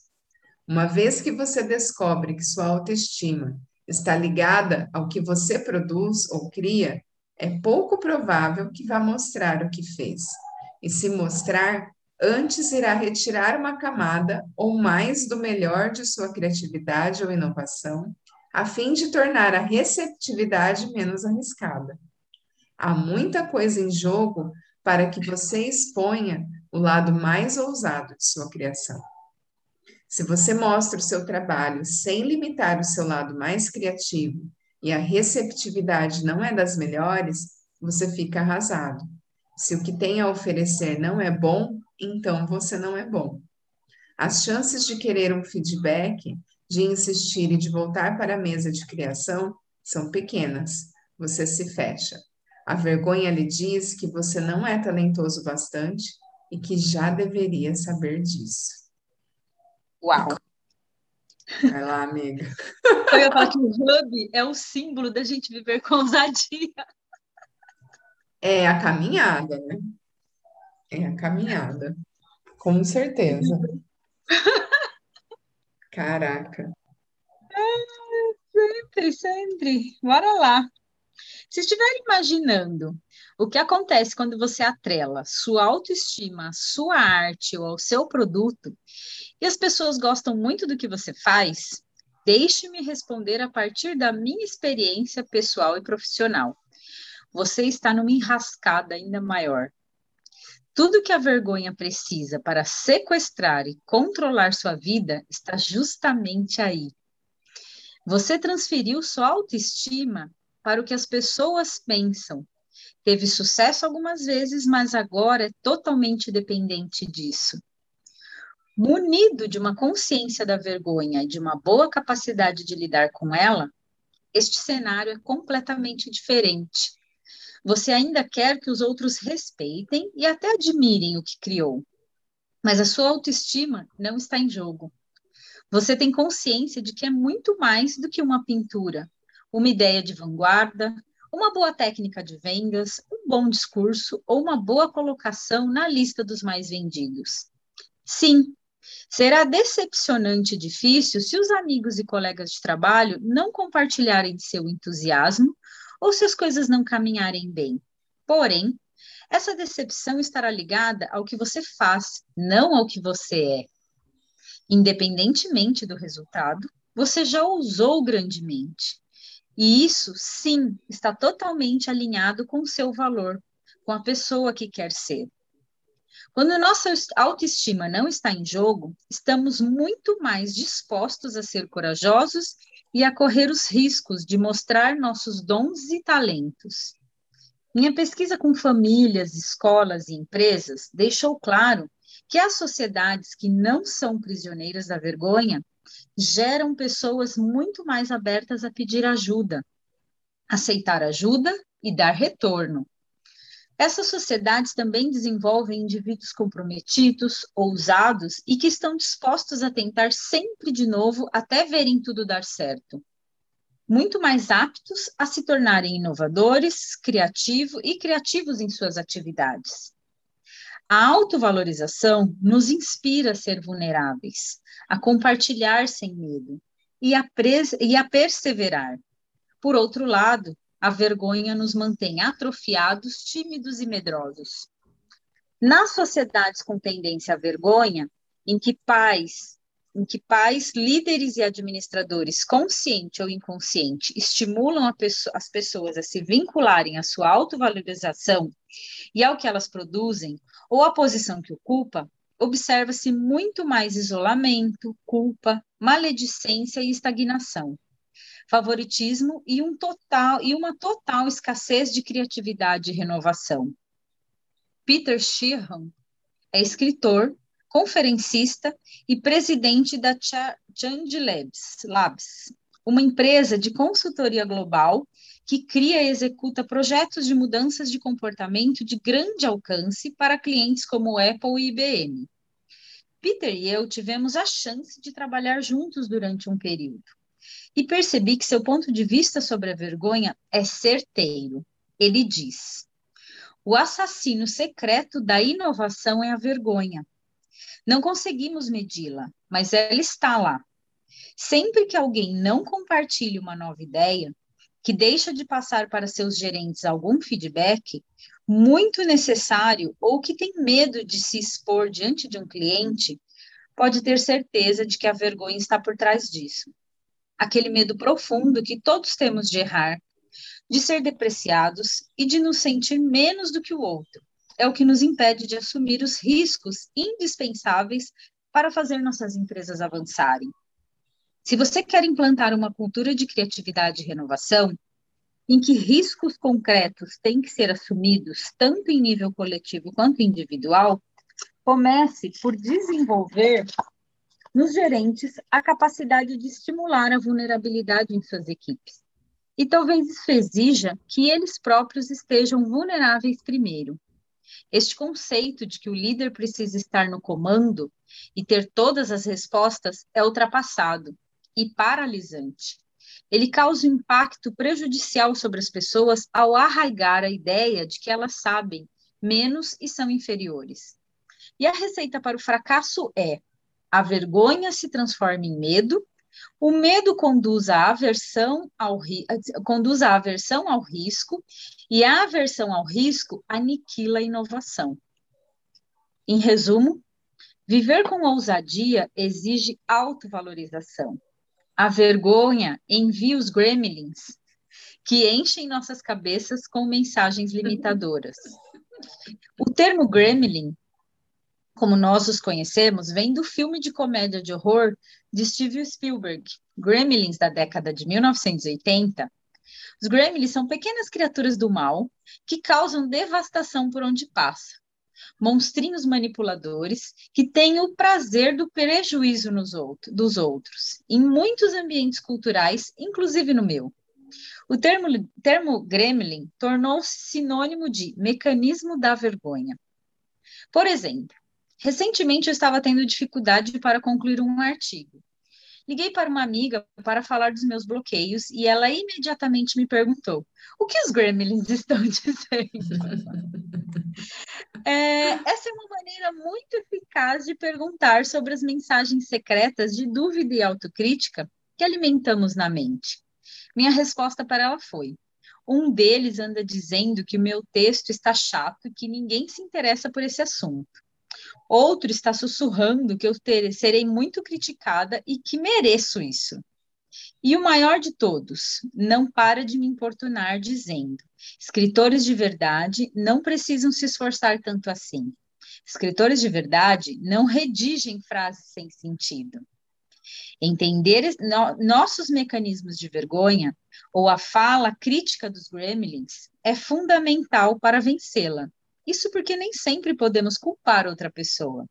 Uma vez que você descobre que sua autoestima está ligada ao que você produz ou cria, é pouco provável que vá mostrar o que fez. E se mostrar, antes irá retirar uma camada ou mais do melhor de sua criatividade ou inovação a fim de tornar a receptividade menos arriscada. Há muita coisa em jogo para que você exponha o lado mais ousado de sua criação. Se você mostra o seu trabalho sem limitar o seu lado mais criativo e a receptividade não é das melhores, você fica arrasado. Se o que tem a oferecer não é bom, então você não é bom. As chances de querer um feedback de insistir e de voltar para a mesa de criação são pequenas. Você se fecha. A vergonha lhe diz que você não é talentoso bastante e que já deveria saber disso. Uau! Vai lá, amiga. Eu ia falar que o hub é o símbolo da gente viver com ousadia. É a caminhada, né? É a caminhada. Com certeza. Caraca. É, sempre, sempre. Bora lá. Se estiver imaginando o que acontece quando você atrela sua autoestima, sua arte ou ao seu produto, e as pessoas gostam muito do que você faz, deixe-me responder a partir da minha experiência pessoal e profissional. Você está numa enrascada ainda maior. Tudo que a vergonha precisa para sequestrar e controlar sua vida está justamente aí. Você transferiu sua autoestima para o que as pessoas pensam. Teve sucesso algumas vezes, mas agora é totalmente dependente disso. Munido de uma consciência da vergonha e de uma boa capacidade de lidar com ela, este cenário é completamente diferente. Você ainda quer que os outros respeitem e até admirem o que criou, mas a sua autoestima não está em jogo. Você tem consciência de que é muito mais do que uma pintura, uma ideia de vanguarda, uma boa técnica de vendas, um bom discurso ou uma boa colocação na lista dos mais vendidos. Sim, será decepcionante e difícil se os amigos e colegas de trabalho não compartilharem seu entusiasmo ou se as coisas não caminharem bem. Porém, essa decepção estará ligada ao que você faz, não ao que você é. Independentemente do resultado, você já ousou grandemente. E isso, sim, está totalmente alinhado com o seu valor, com a pessoa que quer ser. Quando nossa autoestima não está em jogo, estamos muito mais dispostos a ser corajosos e a correr os riscos de mostrar nossos dons e talentos. Minha pesquisa com famílias, escolas e empresas deixou claro que as sociedades que não são prisioneiras da vergonha geram pessoas muito mais abertas a pedir ajuda, aceitar ajuda e dar retorno. Essas sociedades também desenvolvem indivíduos comprometidos, ousados e que estão dispostos a tentar sempre de novo até verem tudo dar certo. Muito mais aptos a se tornarem inovadores, criativos e criativos em suas atividades. A autovalorização nos inspira a ser vulneráveis, a compartilhar sem medo e a, e a perseverar. Por outro lado, a vergonha nos mantém atrofiados, tímidos e medrosos. Nas sociedades com tendência à vergonha, em que pais, em que pais, líderes e administradores, consciente ou inconsciente, estimulam pessoa, as pessoas a se vincularem à sua autovalorização e ao que elas produzem, ou à posição que ocupa, observa-se muito mais isolamento, culpa, maledicência e estagnação favoritismo e, um total, e uma total escassez de criatividade e renovação. Peter Sheehan é escritor, conferencista e presidente da Change Labs, Labs, uma empresa de consultoria global que cria e executa projetos de mudanças de comportamento de grande alcance para clientes como Apple e IBM. Peter e eu tivemos a chance de trabalhar juntos durante um período e percebi que seu ponto de vista sobre a vergonha é certeiro. Ele diz: o assassino secreto da inovação é a vergonha. Não conseguimos medi-la, mas ela está lá. Sempre que alguém não compartilha uma nova ideia, que deixa de passar para seus gerentes algum feedback, muito necessário ou que tem medo de se expor diante de um cliente, pode ter certeza de que a vergonha está por trás disso. Aquele medo profundo que todos temos de errar, de ser depreciados e de nos sentir menos do que o outro. É o que nos impede de assumir os riscos indispensáveis para fazer nossas empresas avançarem. Se você quer implantar uma cultura de criatividade e renovação, em que riscos concretos têm que ser assumidos, tanto em nível coletivo quanto individual, comece por desenvolver nos gerentes a capacidade de estimular a vulnerabilidade em suas equipes. E talvez isso exija que eles próprios estejam vulneráveis primeiro. Este conceito de que o líder precisa estar no comando e ter todas as respostas é ultrapassado e paralisante ele causa um impacto prejudicial sobre as pessoas ao arraigar a ideia de que elas sabem menos e são inferiores. E a receita para o fracasso é: a vergonha se transforma em medo, o medo conduz à aversão ao, conduz à aversão ao risco, e a aversão ao risco aniquila a inovação. Em resumo, viver com ousadia exige autovalorização a vergonha envia os gremlins que enchem nossas cabeças com mensagens limitadoras. O termo gremlin, como nós os conhecemos, vem do filme de comédia de horror de Steven Spielberg, Gremlins da década de 1980. Os gremlins são pequenas criaturas do mal que causam devastação por onde passa monstrinhos manipuladores que têm o prazer do prejuízo outro, dos outros, em muitos ambientes culturais, inclusive no meu. O termo, termo gremlin tornou-se sinônimo de mecanismo da vergonha. Por exemplo, recentemente eu estava tendo dificuldade para concluir um artigo. Liguei para uma amiga para falar dos meus bloqueios e ela imediatamente me perguntou: o que os gremlins estão dizendo? É, essa é uma maneira muito eficaz de perguntar sobre as mensagens secretas de dúvida e autocrítica que alimentamos na mente. Minha resposta para ela foi: um deles anda dizendo que o meu texto está chato e que ninguém se interessa por esse assunto. Outro está sussurrando que eu ter, serei muito criticada e que mereço isso. E o maior de todos, não para de me importunar dizendo: escritores de verdade não precisam se esforçar tanto assim. Escritores de verdade não redigem frases sem sentido. Entender no, nossos mecanismos de vergonha ou a fala crítica dos gremlins é fundamental para vencê-la. Isso porque nem sempre podemos culpar outra pessoa.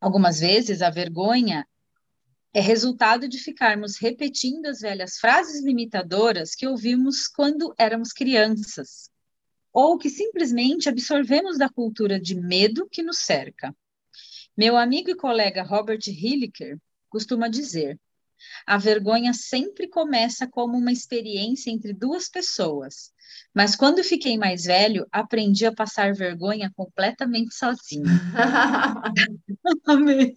Algumas vezes a vergonha é resultado de ficarmos repetindo as velhas frases limitadoras que ouvimos quando éramos crianças, ou que simplesmente absorvemos da cultura de medo que nos cerca. Meu amigo e colega Robert Hilliker costuma dizer: a vergonha sempre começa como uma experiência entre duas pessoas, mas quando fiquei mais velho, aprendi a passar vergonha completamente sozinho. Amém.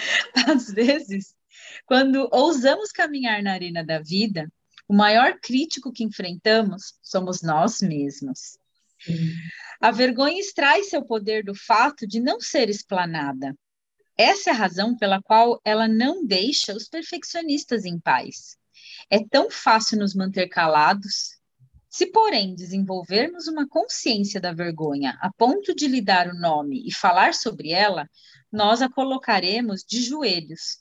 Às vezes, quando ousamos caminhar na arena da vida, o maior crítico que enfrentamos somos nós mesmos. Sim. A vergonha extrai seu poder do fato de não ser explanada. Essa é a razão pela qual ela não deixa os perfeccionistas em paz. É tão fácil nos manter calados. Se, porém, desenvolvermos uma consciência da vergonha a ponto de lhe dar o nome e falar sobre ela, nós a colocaremos de joelhos.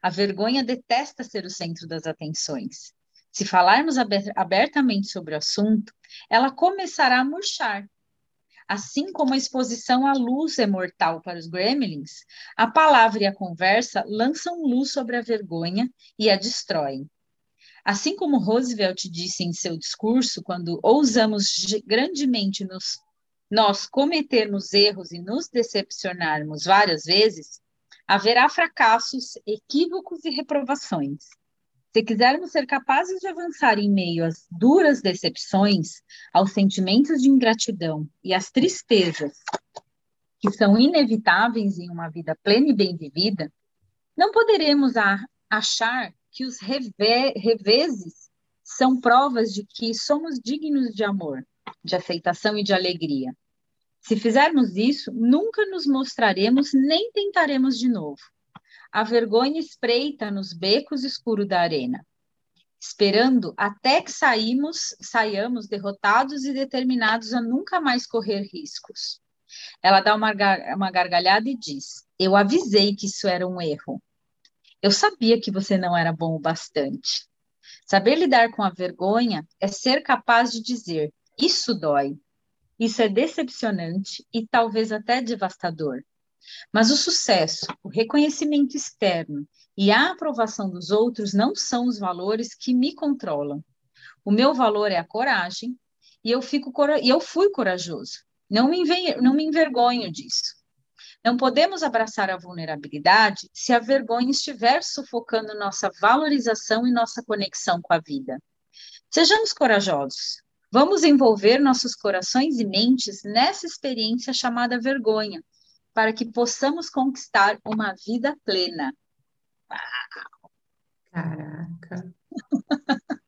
A vergonha detesta ser o centro das atenções. Se falarmos abertamente sobre o assunto, ela começará a murchar. Assim como a exposição à luz é mortal para os gremlins, a palavra e a conversa lançam luz sobre a vergonha e a destroem. Assim como Roosevelt disse em seu discurso, quando ousamos grandemente nos, nós cometermos erros e nos decepcionarmos várias vezes, haverá fracassos, equívocos e reprovações. Se quisermos ser capazes de avançar em meio às duras decepções, aos sentimentos de ingratidão e às tristezas que são inevitáveis em uma vida plena e bem vivida, não poderemos achar que os reveses são provas de que somos dignos de amor, de aceitação e de alegria. Se fizermos isso, nunca nos mostraremos nem tentaremos de novo a vergonha espreita nos becos escuros da arena, esperando até que saímos, saiamos derrotados e determinados a nunca mais correr riscos. Ela dá uma, uma gargalhada e diz: Eu avisei que isso era um erro. Eu sabia que você não era bom o bastante. Saber lidar com a vergonha é ser capaz de dizer: Isso dói. Isso é decepcionante e talvez até devastador. Mas o sucesso, o reconhecimento externo e a aprovação dos outros não são os valores que me controlam. O meu valor é a coragem e eu, fico, e eu fui corajoso. Não me, não me envergonho disso. Não podemos abraçar a vulnerabilidade se a vergonha estiver sufocando nossa valorização e nossa conexão com a vida. Sejamos corajosos. Vamos envolver nossos corações e mentes nessa experiência chamada vergonha, para que possamos conquistar uma vida plena. Uau. Caraca.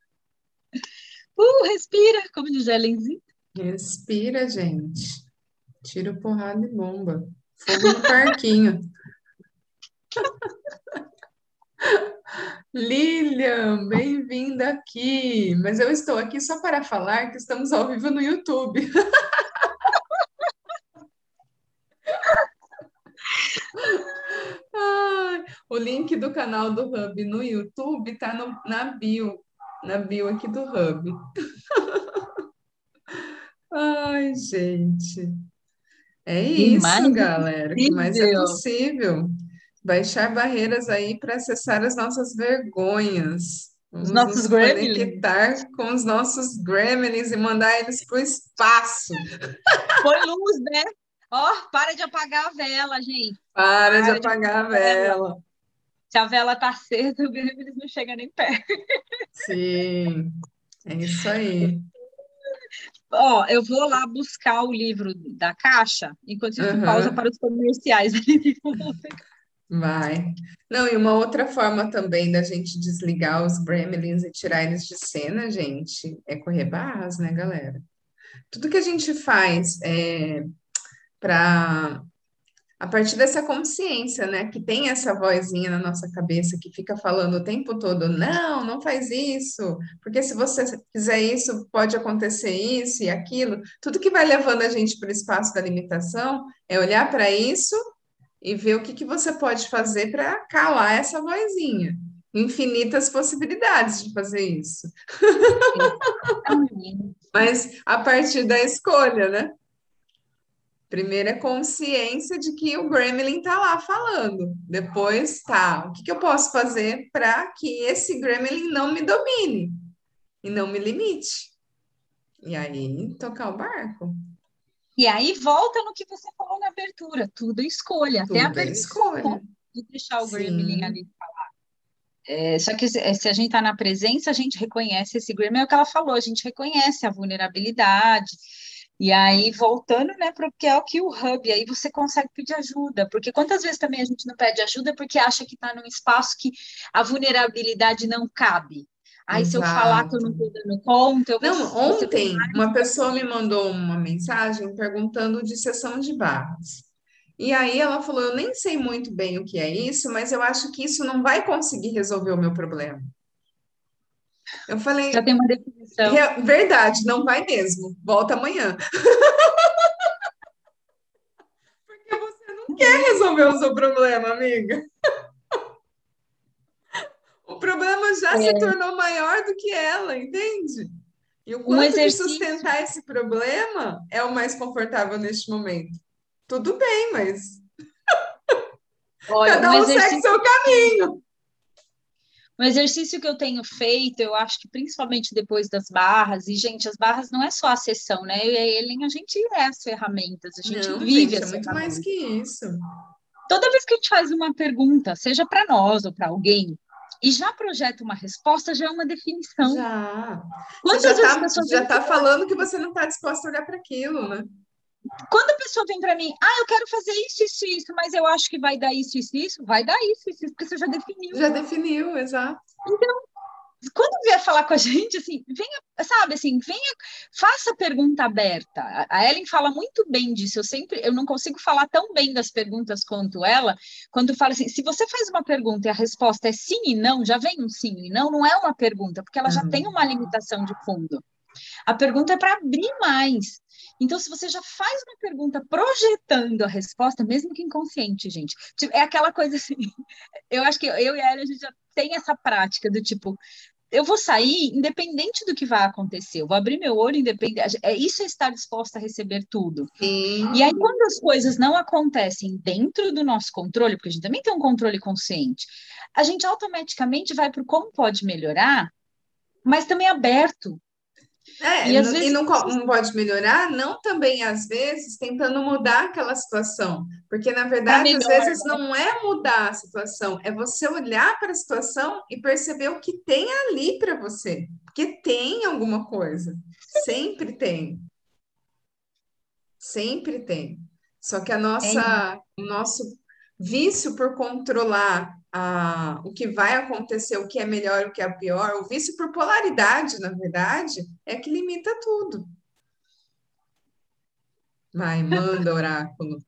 uh, respira, como diz Ellenzinho. Respira, gente. Tira porrada e bomba. Fogo no parquinho. Lilian, bem-vinda aqui. Mas eu estou aqui só para falar que estamos ao vivo no YouTube. O link do canal do Hub no YouTube está na bio, na bio aqui do Hub. Ai, gente. É isso, galera. O que mais é possível? Baixar barreiras aí para acessar as nossas vergonhas. Vamos os nossos nos gremlins. conectar com os nossos gremlins e mandar eles para o espaço. Põe luz, né? Ó, oh, para de apagar a vela, gente. Para, para de, de apagar a vela. vela. Se a vela tá acesa, o eles não chegam nem perto. Sim, é isso aí. Ó, eu vou lá buscar o livro da caixa, enquanto isso uhum. pausa para os comerciais. Vai. Não, e uma outra forma também da gente desligar os gremlins e tirar eles de cena, gente, é correr barras, né, galera? Tudo que a gente faz é, para a partir dessa consciência, né, que tem essa vozinha na nossa cabeça que fica falando o tempo todo, não, não faz isso, porque se você fizer isso, pode acontecer isso e aquilo. Tudo que vai levando a gente para o espaço da limitação é olhar para isso e ver o que, que você pode fazer para calar essa vozinha. Infinitas possibilidades de fazer isso. Mas a partir da escolha, né? Primeiro é consciência de que o Gremlin está lá falando. Depois, tá, o que, que eu posso fazer para que esse Gremlin não me domine e não me limite? E aí, tocar o barco. E aí, volta no que você falou na abertura: tudo escolha. Tudo até a é escolha. De deixar o Sim. Gremlin ali falar. É, só que se, se a gente está na presença, a gente reconhece esse Gremlin, é o que ela falou, a gente reconhece a vulnerabilidade e aí, voltando, né, para o que é o que o hub, aí você consegue pedir ajuda, porque quantas vezes também a gente não pede ajuda porque acha que está num espaço que a vulnerabilidade não cabe. Aí, Exato. se eu falar que eu não estou dando conta, eu Não, vou... ontem uma pessoa me mandou uma mensagem perguntando de sessão de barras. E aí ela falou: Eu nem sei muito bem o que é isso, mas eu acho que isso não vai conseguir resolver o meu problema. Eu falei. Já tem uma definição. Verdade, não vai mesmo. Volta amanhã. Porque você não quer resolver o seu problema, amiga. É... se tornou maior do que ela, entende? E o quanto um exercício... de sustentar esse problema é o mais confortável neste momento. Tudo bem, mas Olha, cada um, um segue seu caminho. Um exercício que eu tenho feito, eu acho que principalmente depois das barras, e, gente, as barras não é só a sessão, né? Eu e a Ellen, a gente é as ferramentas, a gente não, vive gente, as é muito mais que isso. Toda vez que a gente faz uma pergunta, seja para nós ou para alguém, e já projeta uma resposta, já é uma definição. Já. Quantas você já está tá falando que você não está disposta a olhar para aquilo, né? Quando a pessoa vem para mim, ah, eu quero fazer isso, isso, isso, mas eu acho que vai dar isso, isso, isso, vai dar isso, isso, isso, porque você já definiu. Já definiu, exato. Então, quando vier falar com a gente, assim, venha, sabe, assim, venha, faça pergunta aberta. A Ellen fala muito bem disso. Eu sempre, eu não consigo falar tão bem das perguntas quanto ela, quando fala assim, se você faz uma pergunta e a resposta é sim e não, já vem um sim e não, não é uma pergunta, porque ela uhum. já tem uma limitação de fundo. A pergunta é para abrir mais. Então, se você já faz uma pergunta projetando a resposta, mesmo que inconsciente, gente, é aquela coisa assim. Eu acho que eu e a Ellen, a gente já tem essa prática do tipo, eu vou sair independente do que vai acontecer, eu vou abrir meu olho independente. É isso é estar disposta a receber tudo. Sim. E aí, quando as coisas não acontecem dentro do nosso controle, porque a gente também tem um controle consciente, a gente automaticamente vai para o como pode melhorar, mas também aberto é, e, às vezes... e não, não, pode melhorar, não também, às vezes, tentando mudar aquela situação. Porque, na verdade, às vezes não é mudar a situação, é você olhar para a situação e perceber o que tem ali para você. Porque tem alguma coisa. Sempre tem. Sempre tem. Só que a nossa, é. o nosso vício por controlar o que vai acontecer, o que é melhor, o que é pior, o vício por polaridade, na verdade, é que limita tudo. Vai, manda, oráculo.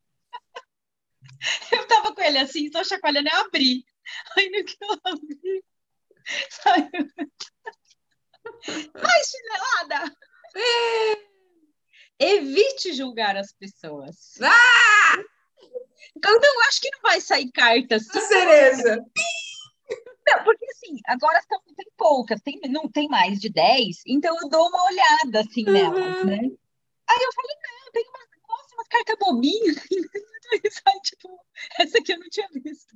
Eu tava com ele assim, só chacoalhando, eu abri. Aí no que eu abri, saiu. Ai, chinelada! É. Evite julgar as pessoas. Ah! Então, eu acho que não vai sair cartas. Assim. Cereza. Não, porque assim, agora estão, tem poucas, tem, não tem mais de 10, então eu dou uma olhada assim uhum. nelas, né? Aí eu falei, não, tem umas, nossa, umas cartas bobinhas, tipo, essa aqui eu não tinha visto.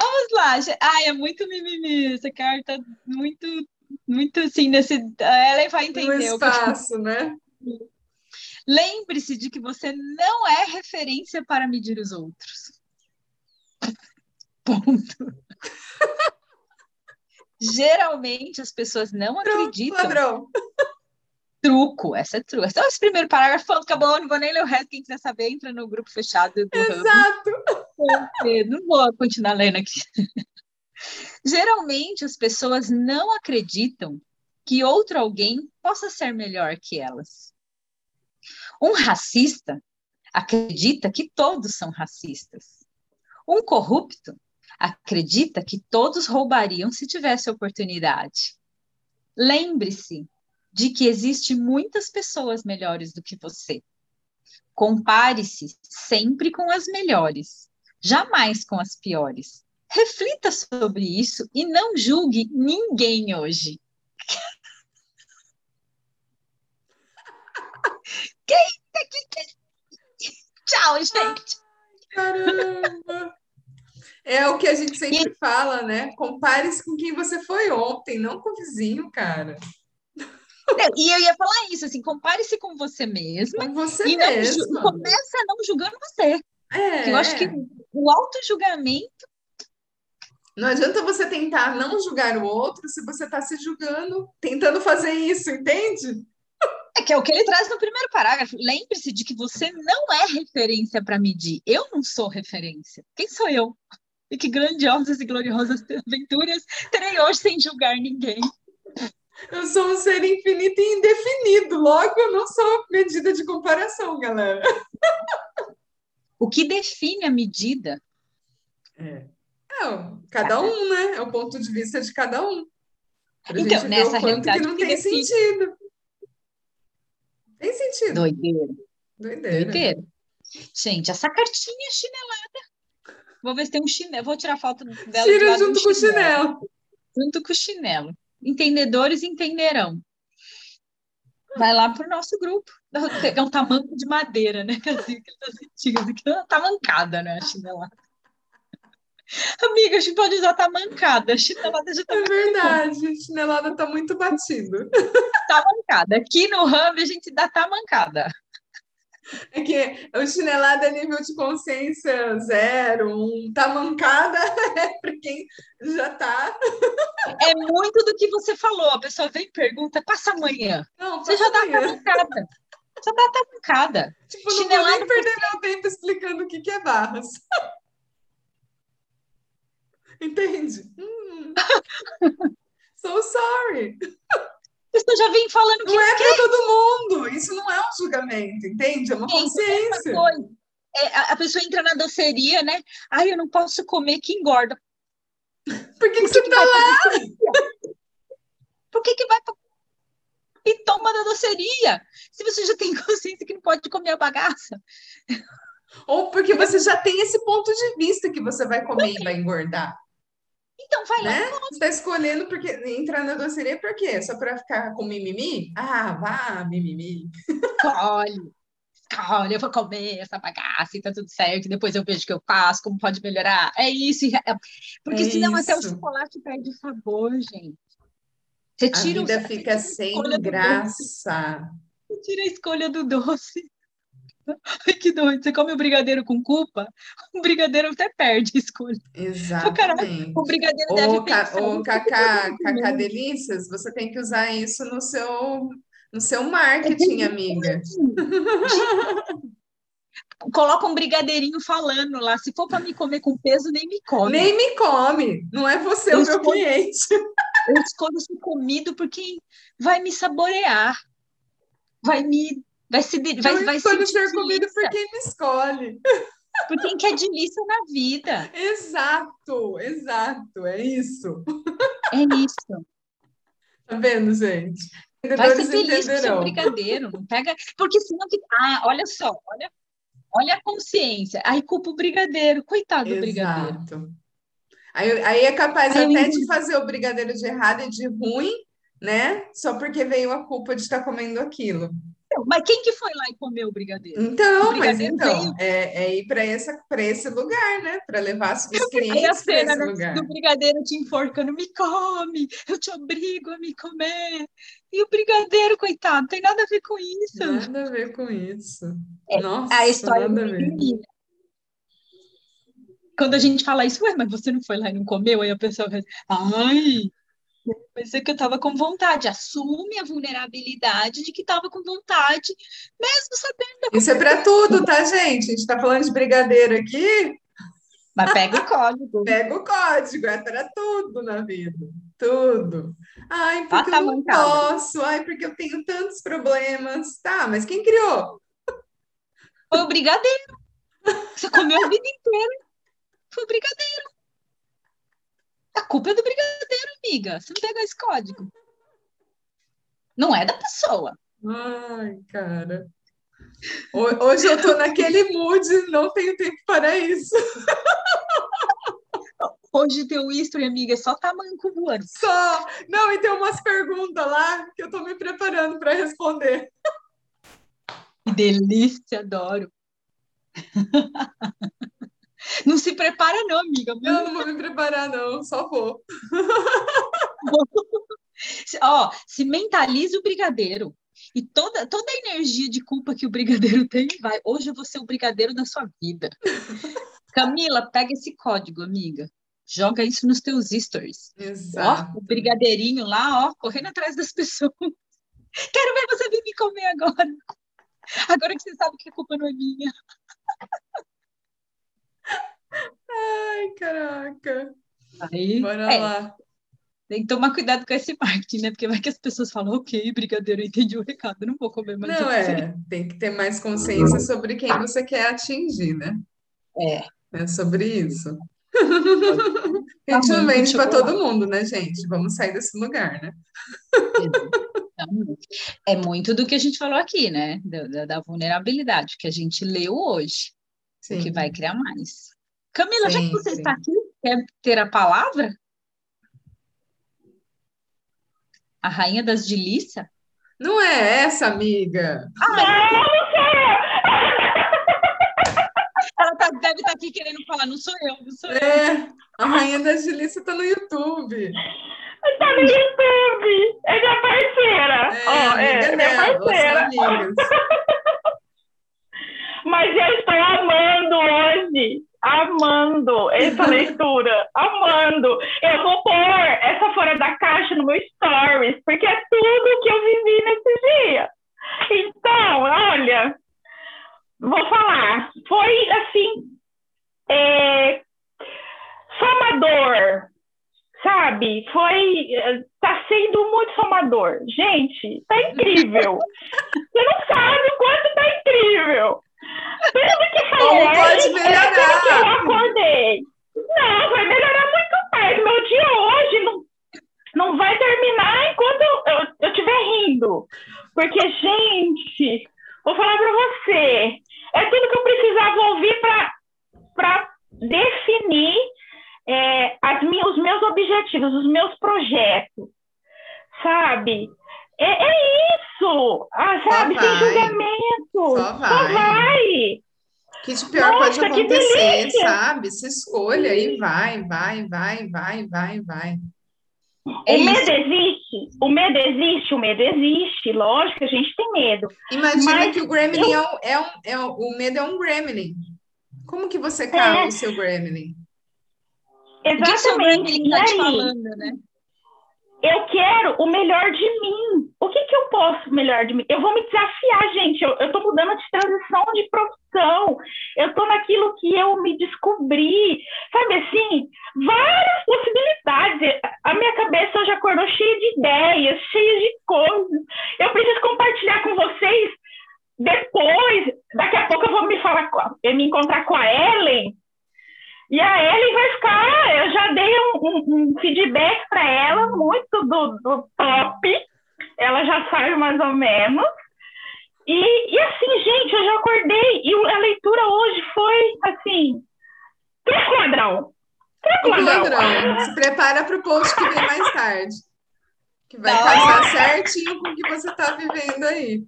Vamos lá, ai, é muito mimimi, essa carta muito, muito assim, nesse, ela vai entender. No espaço, né? Lembre-se de que você não é referência para medir os outros. Ponto. Geralmente as pessoas não acreditam. Ladrão. Truco, essa é truco. Esse é primeiro parágrafo, falando, acabou, não vou nem ler o resto. Quem quiser saber, entra no grupo fechado do Exato. Hub. Não vou continuar lendo aqui. Geralmente as pessoas não acreditam que outro alguém possa ser melhor que elas. Um racista acredita que todos são racistas. Um corrupto acredita que todos roubariam se tivesse oportunidade. Lembre-se de que existe muitas pessoas melhores do que você. Compare-se sempre com as melhores, jamais com as piores. Reflita sobre isso e não julgue ninguém hoje. Tchau, gente. Caramba! É o que a gente sempre e... fala, né? Compare-se com quem você foi ontem, não com o vizinho, cara. e eu ia falar isso, assim, compare-se com você mesmo. Com você e mesmo. começa não julgando você. É, eu acho que o auto-julgamento. Não adianta você tentar não julgar o outro se você está se julgando, tentando fazer isso, entende? É que é o que ele traz no primeiro parágrafo. Lembre-se de que você não é referência para medir. Eu não sou referência. Quem sou eu? E que grandiosas e gloriosas aventuras terei hoje sem julgar ninguém. Eu sou um ser infinito e indefinido, logo eu não sou medida de comparação, galera. O que define a medida? É. é cada um, né? É o ponto de vista de cada um. Pra então, gente nessa ver o quanto que não tem define... sentido. Tem sentido. Doideira. Doideira. Doideira. Gente, essa cartinha chinelada. Vou ver se tem um chinelo. Vou tirar foto dela. Tira junto com o chinelo. junto com o chinelo. Entendedores entenderão. Vai lá para o nosso grupo. Pegar um tamanco de madeira, né? Aquelas antigas, aquela tamancada, né? A chinelada. Amiga, a gente pode usar tamancada. A chinelada já tá É verdade, a chinelada tá muito batido. Tamancada. Aqui no Hub a gente dá tamancada. É que o chinelada é nível de consciência zero, um tá mancada é para quem já tá. É muito do que você falou. A pessoa vem e pergunta, passa amanhã. Não, você já dá amanhã. tamancada. Você dá tamancada. Tipo, chinelada não vou nem perder meu tempo explicando o que, que é barras. Entende? Hum. so sorry. Você já vem falando que não é para todo mundo. Isso não é um julgamento, entende? É uma consciência. É, a pessoa entra na doceria, né? Ai, eu não posso comer que engorda. Por que, que, que você que tá lá? Por que, que vai para pitoma da doceria? Se você já tem consciência que não pode comer a bagaça. Ou porque você já tem esse ponto de vista que você vai comer e vai engordar. Então, vai né? lá. Você está escolhendo porque entrar na doceria por quê? Só para ficar com mimimi? Ah, vá, mimimi. Escolhe. Escolhe, eu vou comer essa bagaça e tá tudo certo. Depois eu vejo o que eu faço, como pode melhorar. É isso. Porque é senão isso. até o chocolate perde sabor, gente. Você tira a vida o... fica sem graça. Você tira a escolha do doce. Ai, que doido. Você come o brigadeiro com culpa, o brigadeiro até perde a escolha. Exatamente. o brigadeiro ô, deve pensar. Ô, Cacá, Cacá Delícias, você tem que usar isso no seu, no seu marketing, amiga. Coloca um brigadeirinho falando lá. Se for para me comer com peso, nem me come. Nem me come. Não é você eu o meu cliente. Eu escolho ser comido porque vai me saborear. Vai me Vai se vai, eu vai ser comido por quem me escolhe. Por quem quer delícia na vida. Exato, exato, é isso. É isso. Tá vendo, gente? Vai ser delícia o seu brigadeiro, não pega. Porque senão. Ah, olha só, olha, olha a consciência. Aí culpa o brigadeiro, coitado do brigadeiro. Aí, aí é capaz aí até eu... de fazer o brigadeiro de errado e de ruim, né? Só porque veio a culpa de estar comendo aquilo. Mas quem que foi lá e comeu o brigadeiro? Então, o brigadeiro mas então, é, é, ir para esse lugar, né? Para levar os clientes para esse né? lugar. Do brigadeiro te enforcando, me come, eu te obrigo a me comer. E o brigadeiro, coitado, tem nada a ver com isso. Nada a ver com isso. É, Nossa, a história nada a ver. Quando a gente fala isso, ué, mas você não foi lá e não comeu? Aí a pessoa vai, ai, Pensei que eu estava com vontade. Assume a vulnerabilidade de que estava com vontade, mesmo sabendo. Isso é para tudo, tá, gente? A gente está falando de brigadeiro aqui. Mas pega o código. pega o código, é para tudo na vida. Tudo. Ai, porque ah, tá eu não posso. Ai, porque eu tenho tantos problemas. Tá, mas quem criou? Foi o brigadeiro. Você comeu a vida inteira. Foi o brigadeiro. A culpa é do brigadeiro, amiga. Você não pega esse código. Não é da pessoa. Ai, cara. Hoje eu tô naquele mood, não tenho tempo para isso. Hoje teu history, amiga, é só tamanco voando. Só. Não, e tem umas perguntas lá que eu tô me preparando para responder. Que delícia, adoro. Não se prepara, não, amiga. Eu não vou me preparar, não, só vou. Ó, se mentaliza o brigadeiro. E toda, toda a energia de culpa que o brigadeiro tem, vai. Hoje eu vou ser o brigadeiro da sua vida. Camila, pega esse código, amiga. Joga isso nos teus stories. Exato. Ó, o brigadeirinho lá, ó, correndo atrás das pessoas. Quero ver você vir me comer agora. Agora que você sabe que a culpa não é minha. Ai, caraca. Aí, Bora é, lá. Tem que tomar cuidado com esse marketing, né? Porque vai que as pessoas falam, ok, brigadeiro, eu entendi o recado, não vou comer mais. Não, é, tem que ter mais consciência sobre quem você quer atingir, né? É. É sobre isso. Gente não vende para todo mundo, né, gente? Vamos sair desse lugar, né? É muito do que a gente falou aqui, né? Da, da vulnerabilidade que a gente leu hoje. Sim. Que vai criar mais. Camila, sim, já que você sim. está aqui, quer ter a palavra? A rainha das Dilissa? Não é essa, amiga. Ah, não, não eu. Ela tá, deve estar tá aqui querendo falar, não sou eu, não sou é, eu. A rainha das Dilissa tá no YouTube. Tá no YouTube. É minha parceira. É, oh, é, minha parceira. Mas eu estou amando hoje amando essa leitura, amando. Eu vou pôr essa fora da caixa no meu stories, porque é tudo que eu vivi nesse dia. Então, olha, vou falar. Foi assim, é, somador, sabe? Foi, tá sendo muito somador. Gente, tá incrível. Você não sabe o quanto tá incrível. Tudo que foi Como pode melhorar? que eu acordei. Não, vai melhorar muito mais. Meu dia hoje não, não vai terminar enquanto eu estiver rindo. Porque, gente, vou falar para você, é tudo que eu precisava ouvir para definir é, as, os meus objetivos, os meus projetos, sabe? É, é isso, ah, sabe? Sem julgamento. Só vai. Só vai. Que de pior Nossa, pode acontecer, sabe? Se escolha e vai, vai, vai, vai, vai, vai. É o medo existe, o medo existe, o medo existe, lógico que a gente tem medo. Imagina que o gremlin eu... é, um, é, um, o medo é um gremlin. Como que você cala é. o seu gremlin? Exatamente. O tá te falando, né? Eu quero o melhor de mim. O que, que eu posso melhor de mim? Eu vou me desafiar, gente. Eu estou mudando de transição de profissão. Eu estou naquilo que eu me descobri. Sabe assim? Várias possibilidades. A minha cabeça já acordou cheia de ideias, cheia de coisas. Eu preciso compartilhar com vocês depois. Daqui a pouco eu vou me falar, eu me encontrar com a Ellen e a Ellen vai ficar, eu já dei um, um, um feedback para ela, muito do, do top, ela já sabe mais ou menos. E, e assim, gente, eu já acordei, e a leitura hoje foi assim, três quadrão. Três quadrão. Se prepara para o post que vem mais tarde. Que vai casar certinho com o que você está vivendo aí.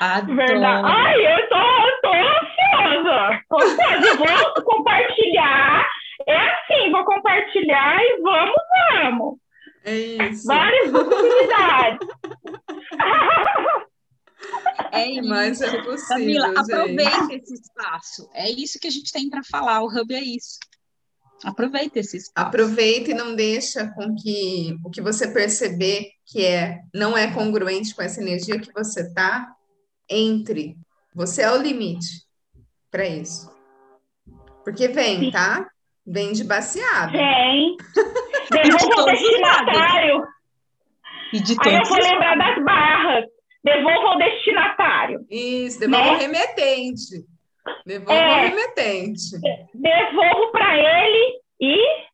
Adoro. Verdade. Ai, eu tô, tô ansiosa. Tô ansiosa. vou compartilhar. É assim, vou compartilhar e vamos, vamos. É isso. Várias possibilidades. É isso. Mas é possível, Camila, aproveita esse espaço. É isso que a gente tem para falar. O Hub é isso. Aproveita esse espaço. Aproveita e não deixa com que o que você perceber que é não é congruente com essa energia que você tá, entre. Você é o limite para isso. Porque vem, tá? Vem de baseado. Vem. Devolva o destinatário. E de Aí eu vou lembrar das barras. Devolva o destinatário. Isso, devolva né? o remetente. Devolva é, o remetente. Devolvo para ele e.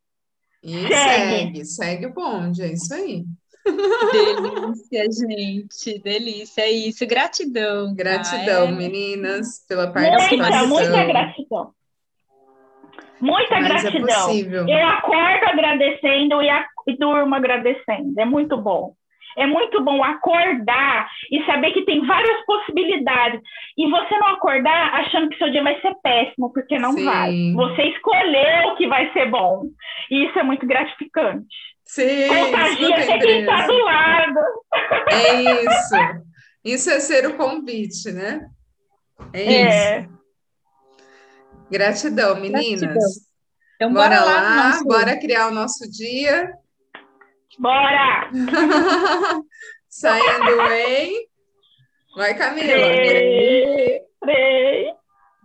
E segue. segue, segue o bonde, é isso aí. Delícia, gente, delícia, é isso. Gratidão. Gratidão, tá? meninas, pela participação. Muita, muita gratidão. Muita Mas é gratidão. É eu acordo agradecendo e, a, e durmo agradecendo. É muito bom. É muito bom acordar e saber que tem várias possibilidades. E você não acordar achando que seu dia vai ser péssimo, porque não Sim. vai. Você escolheu que vai ser bom. E isso é muito gratificante. Sim, Contagia até quem está do lado. É isso. Isso é ser o convite, né? É, é. isso. Gratidão, meninas. Gratidão. Então, bora, bora lá, nosso... bora criar o nosso dia. Bora! Saindo em. Vai, Camila. Três, três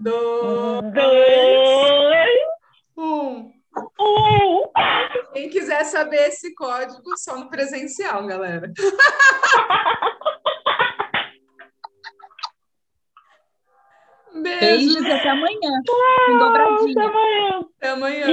dois, dois, um. um. Quem quiser saber esse código, só no presencial, galera. Beijos. Beijos até amanhã. Com dobradinha. Até amanhã. Até amanhã.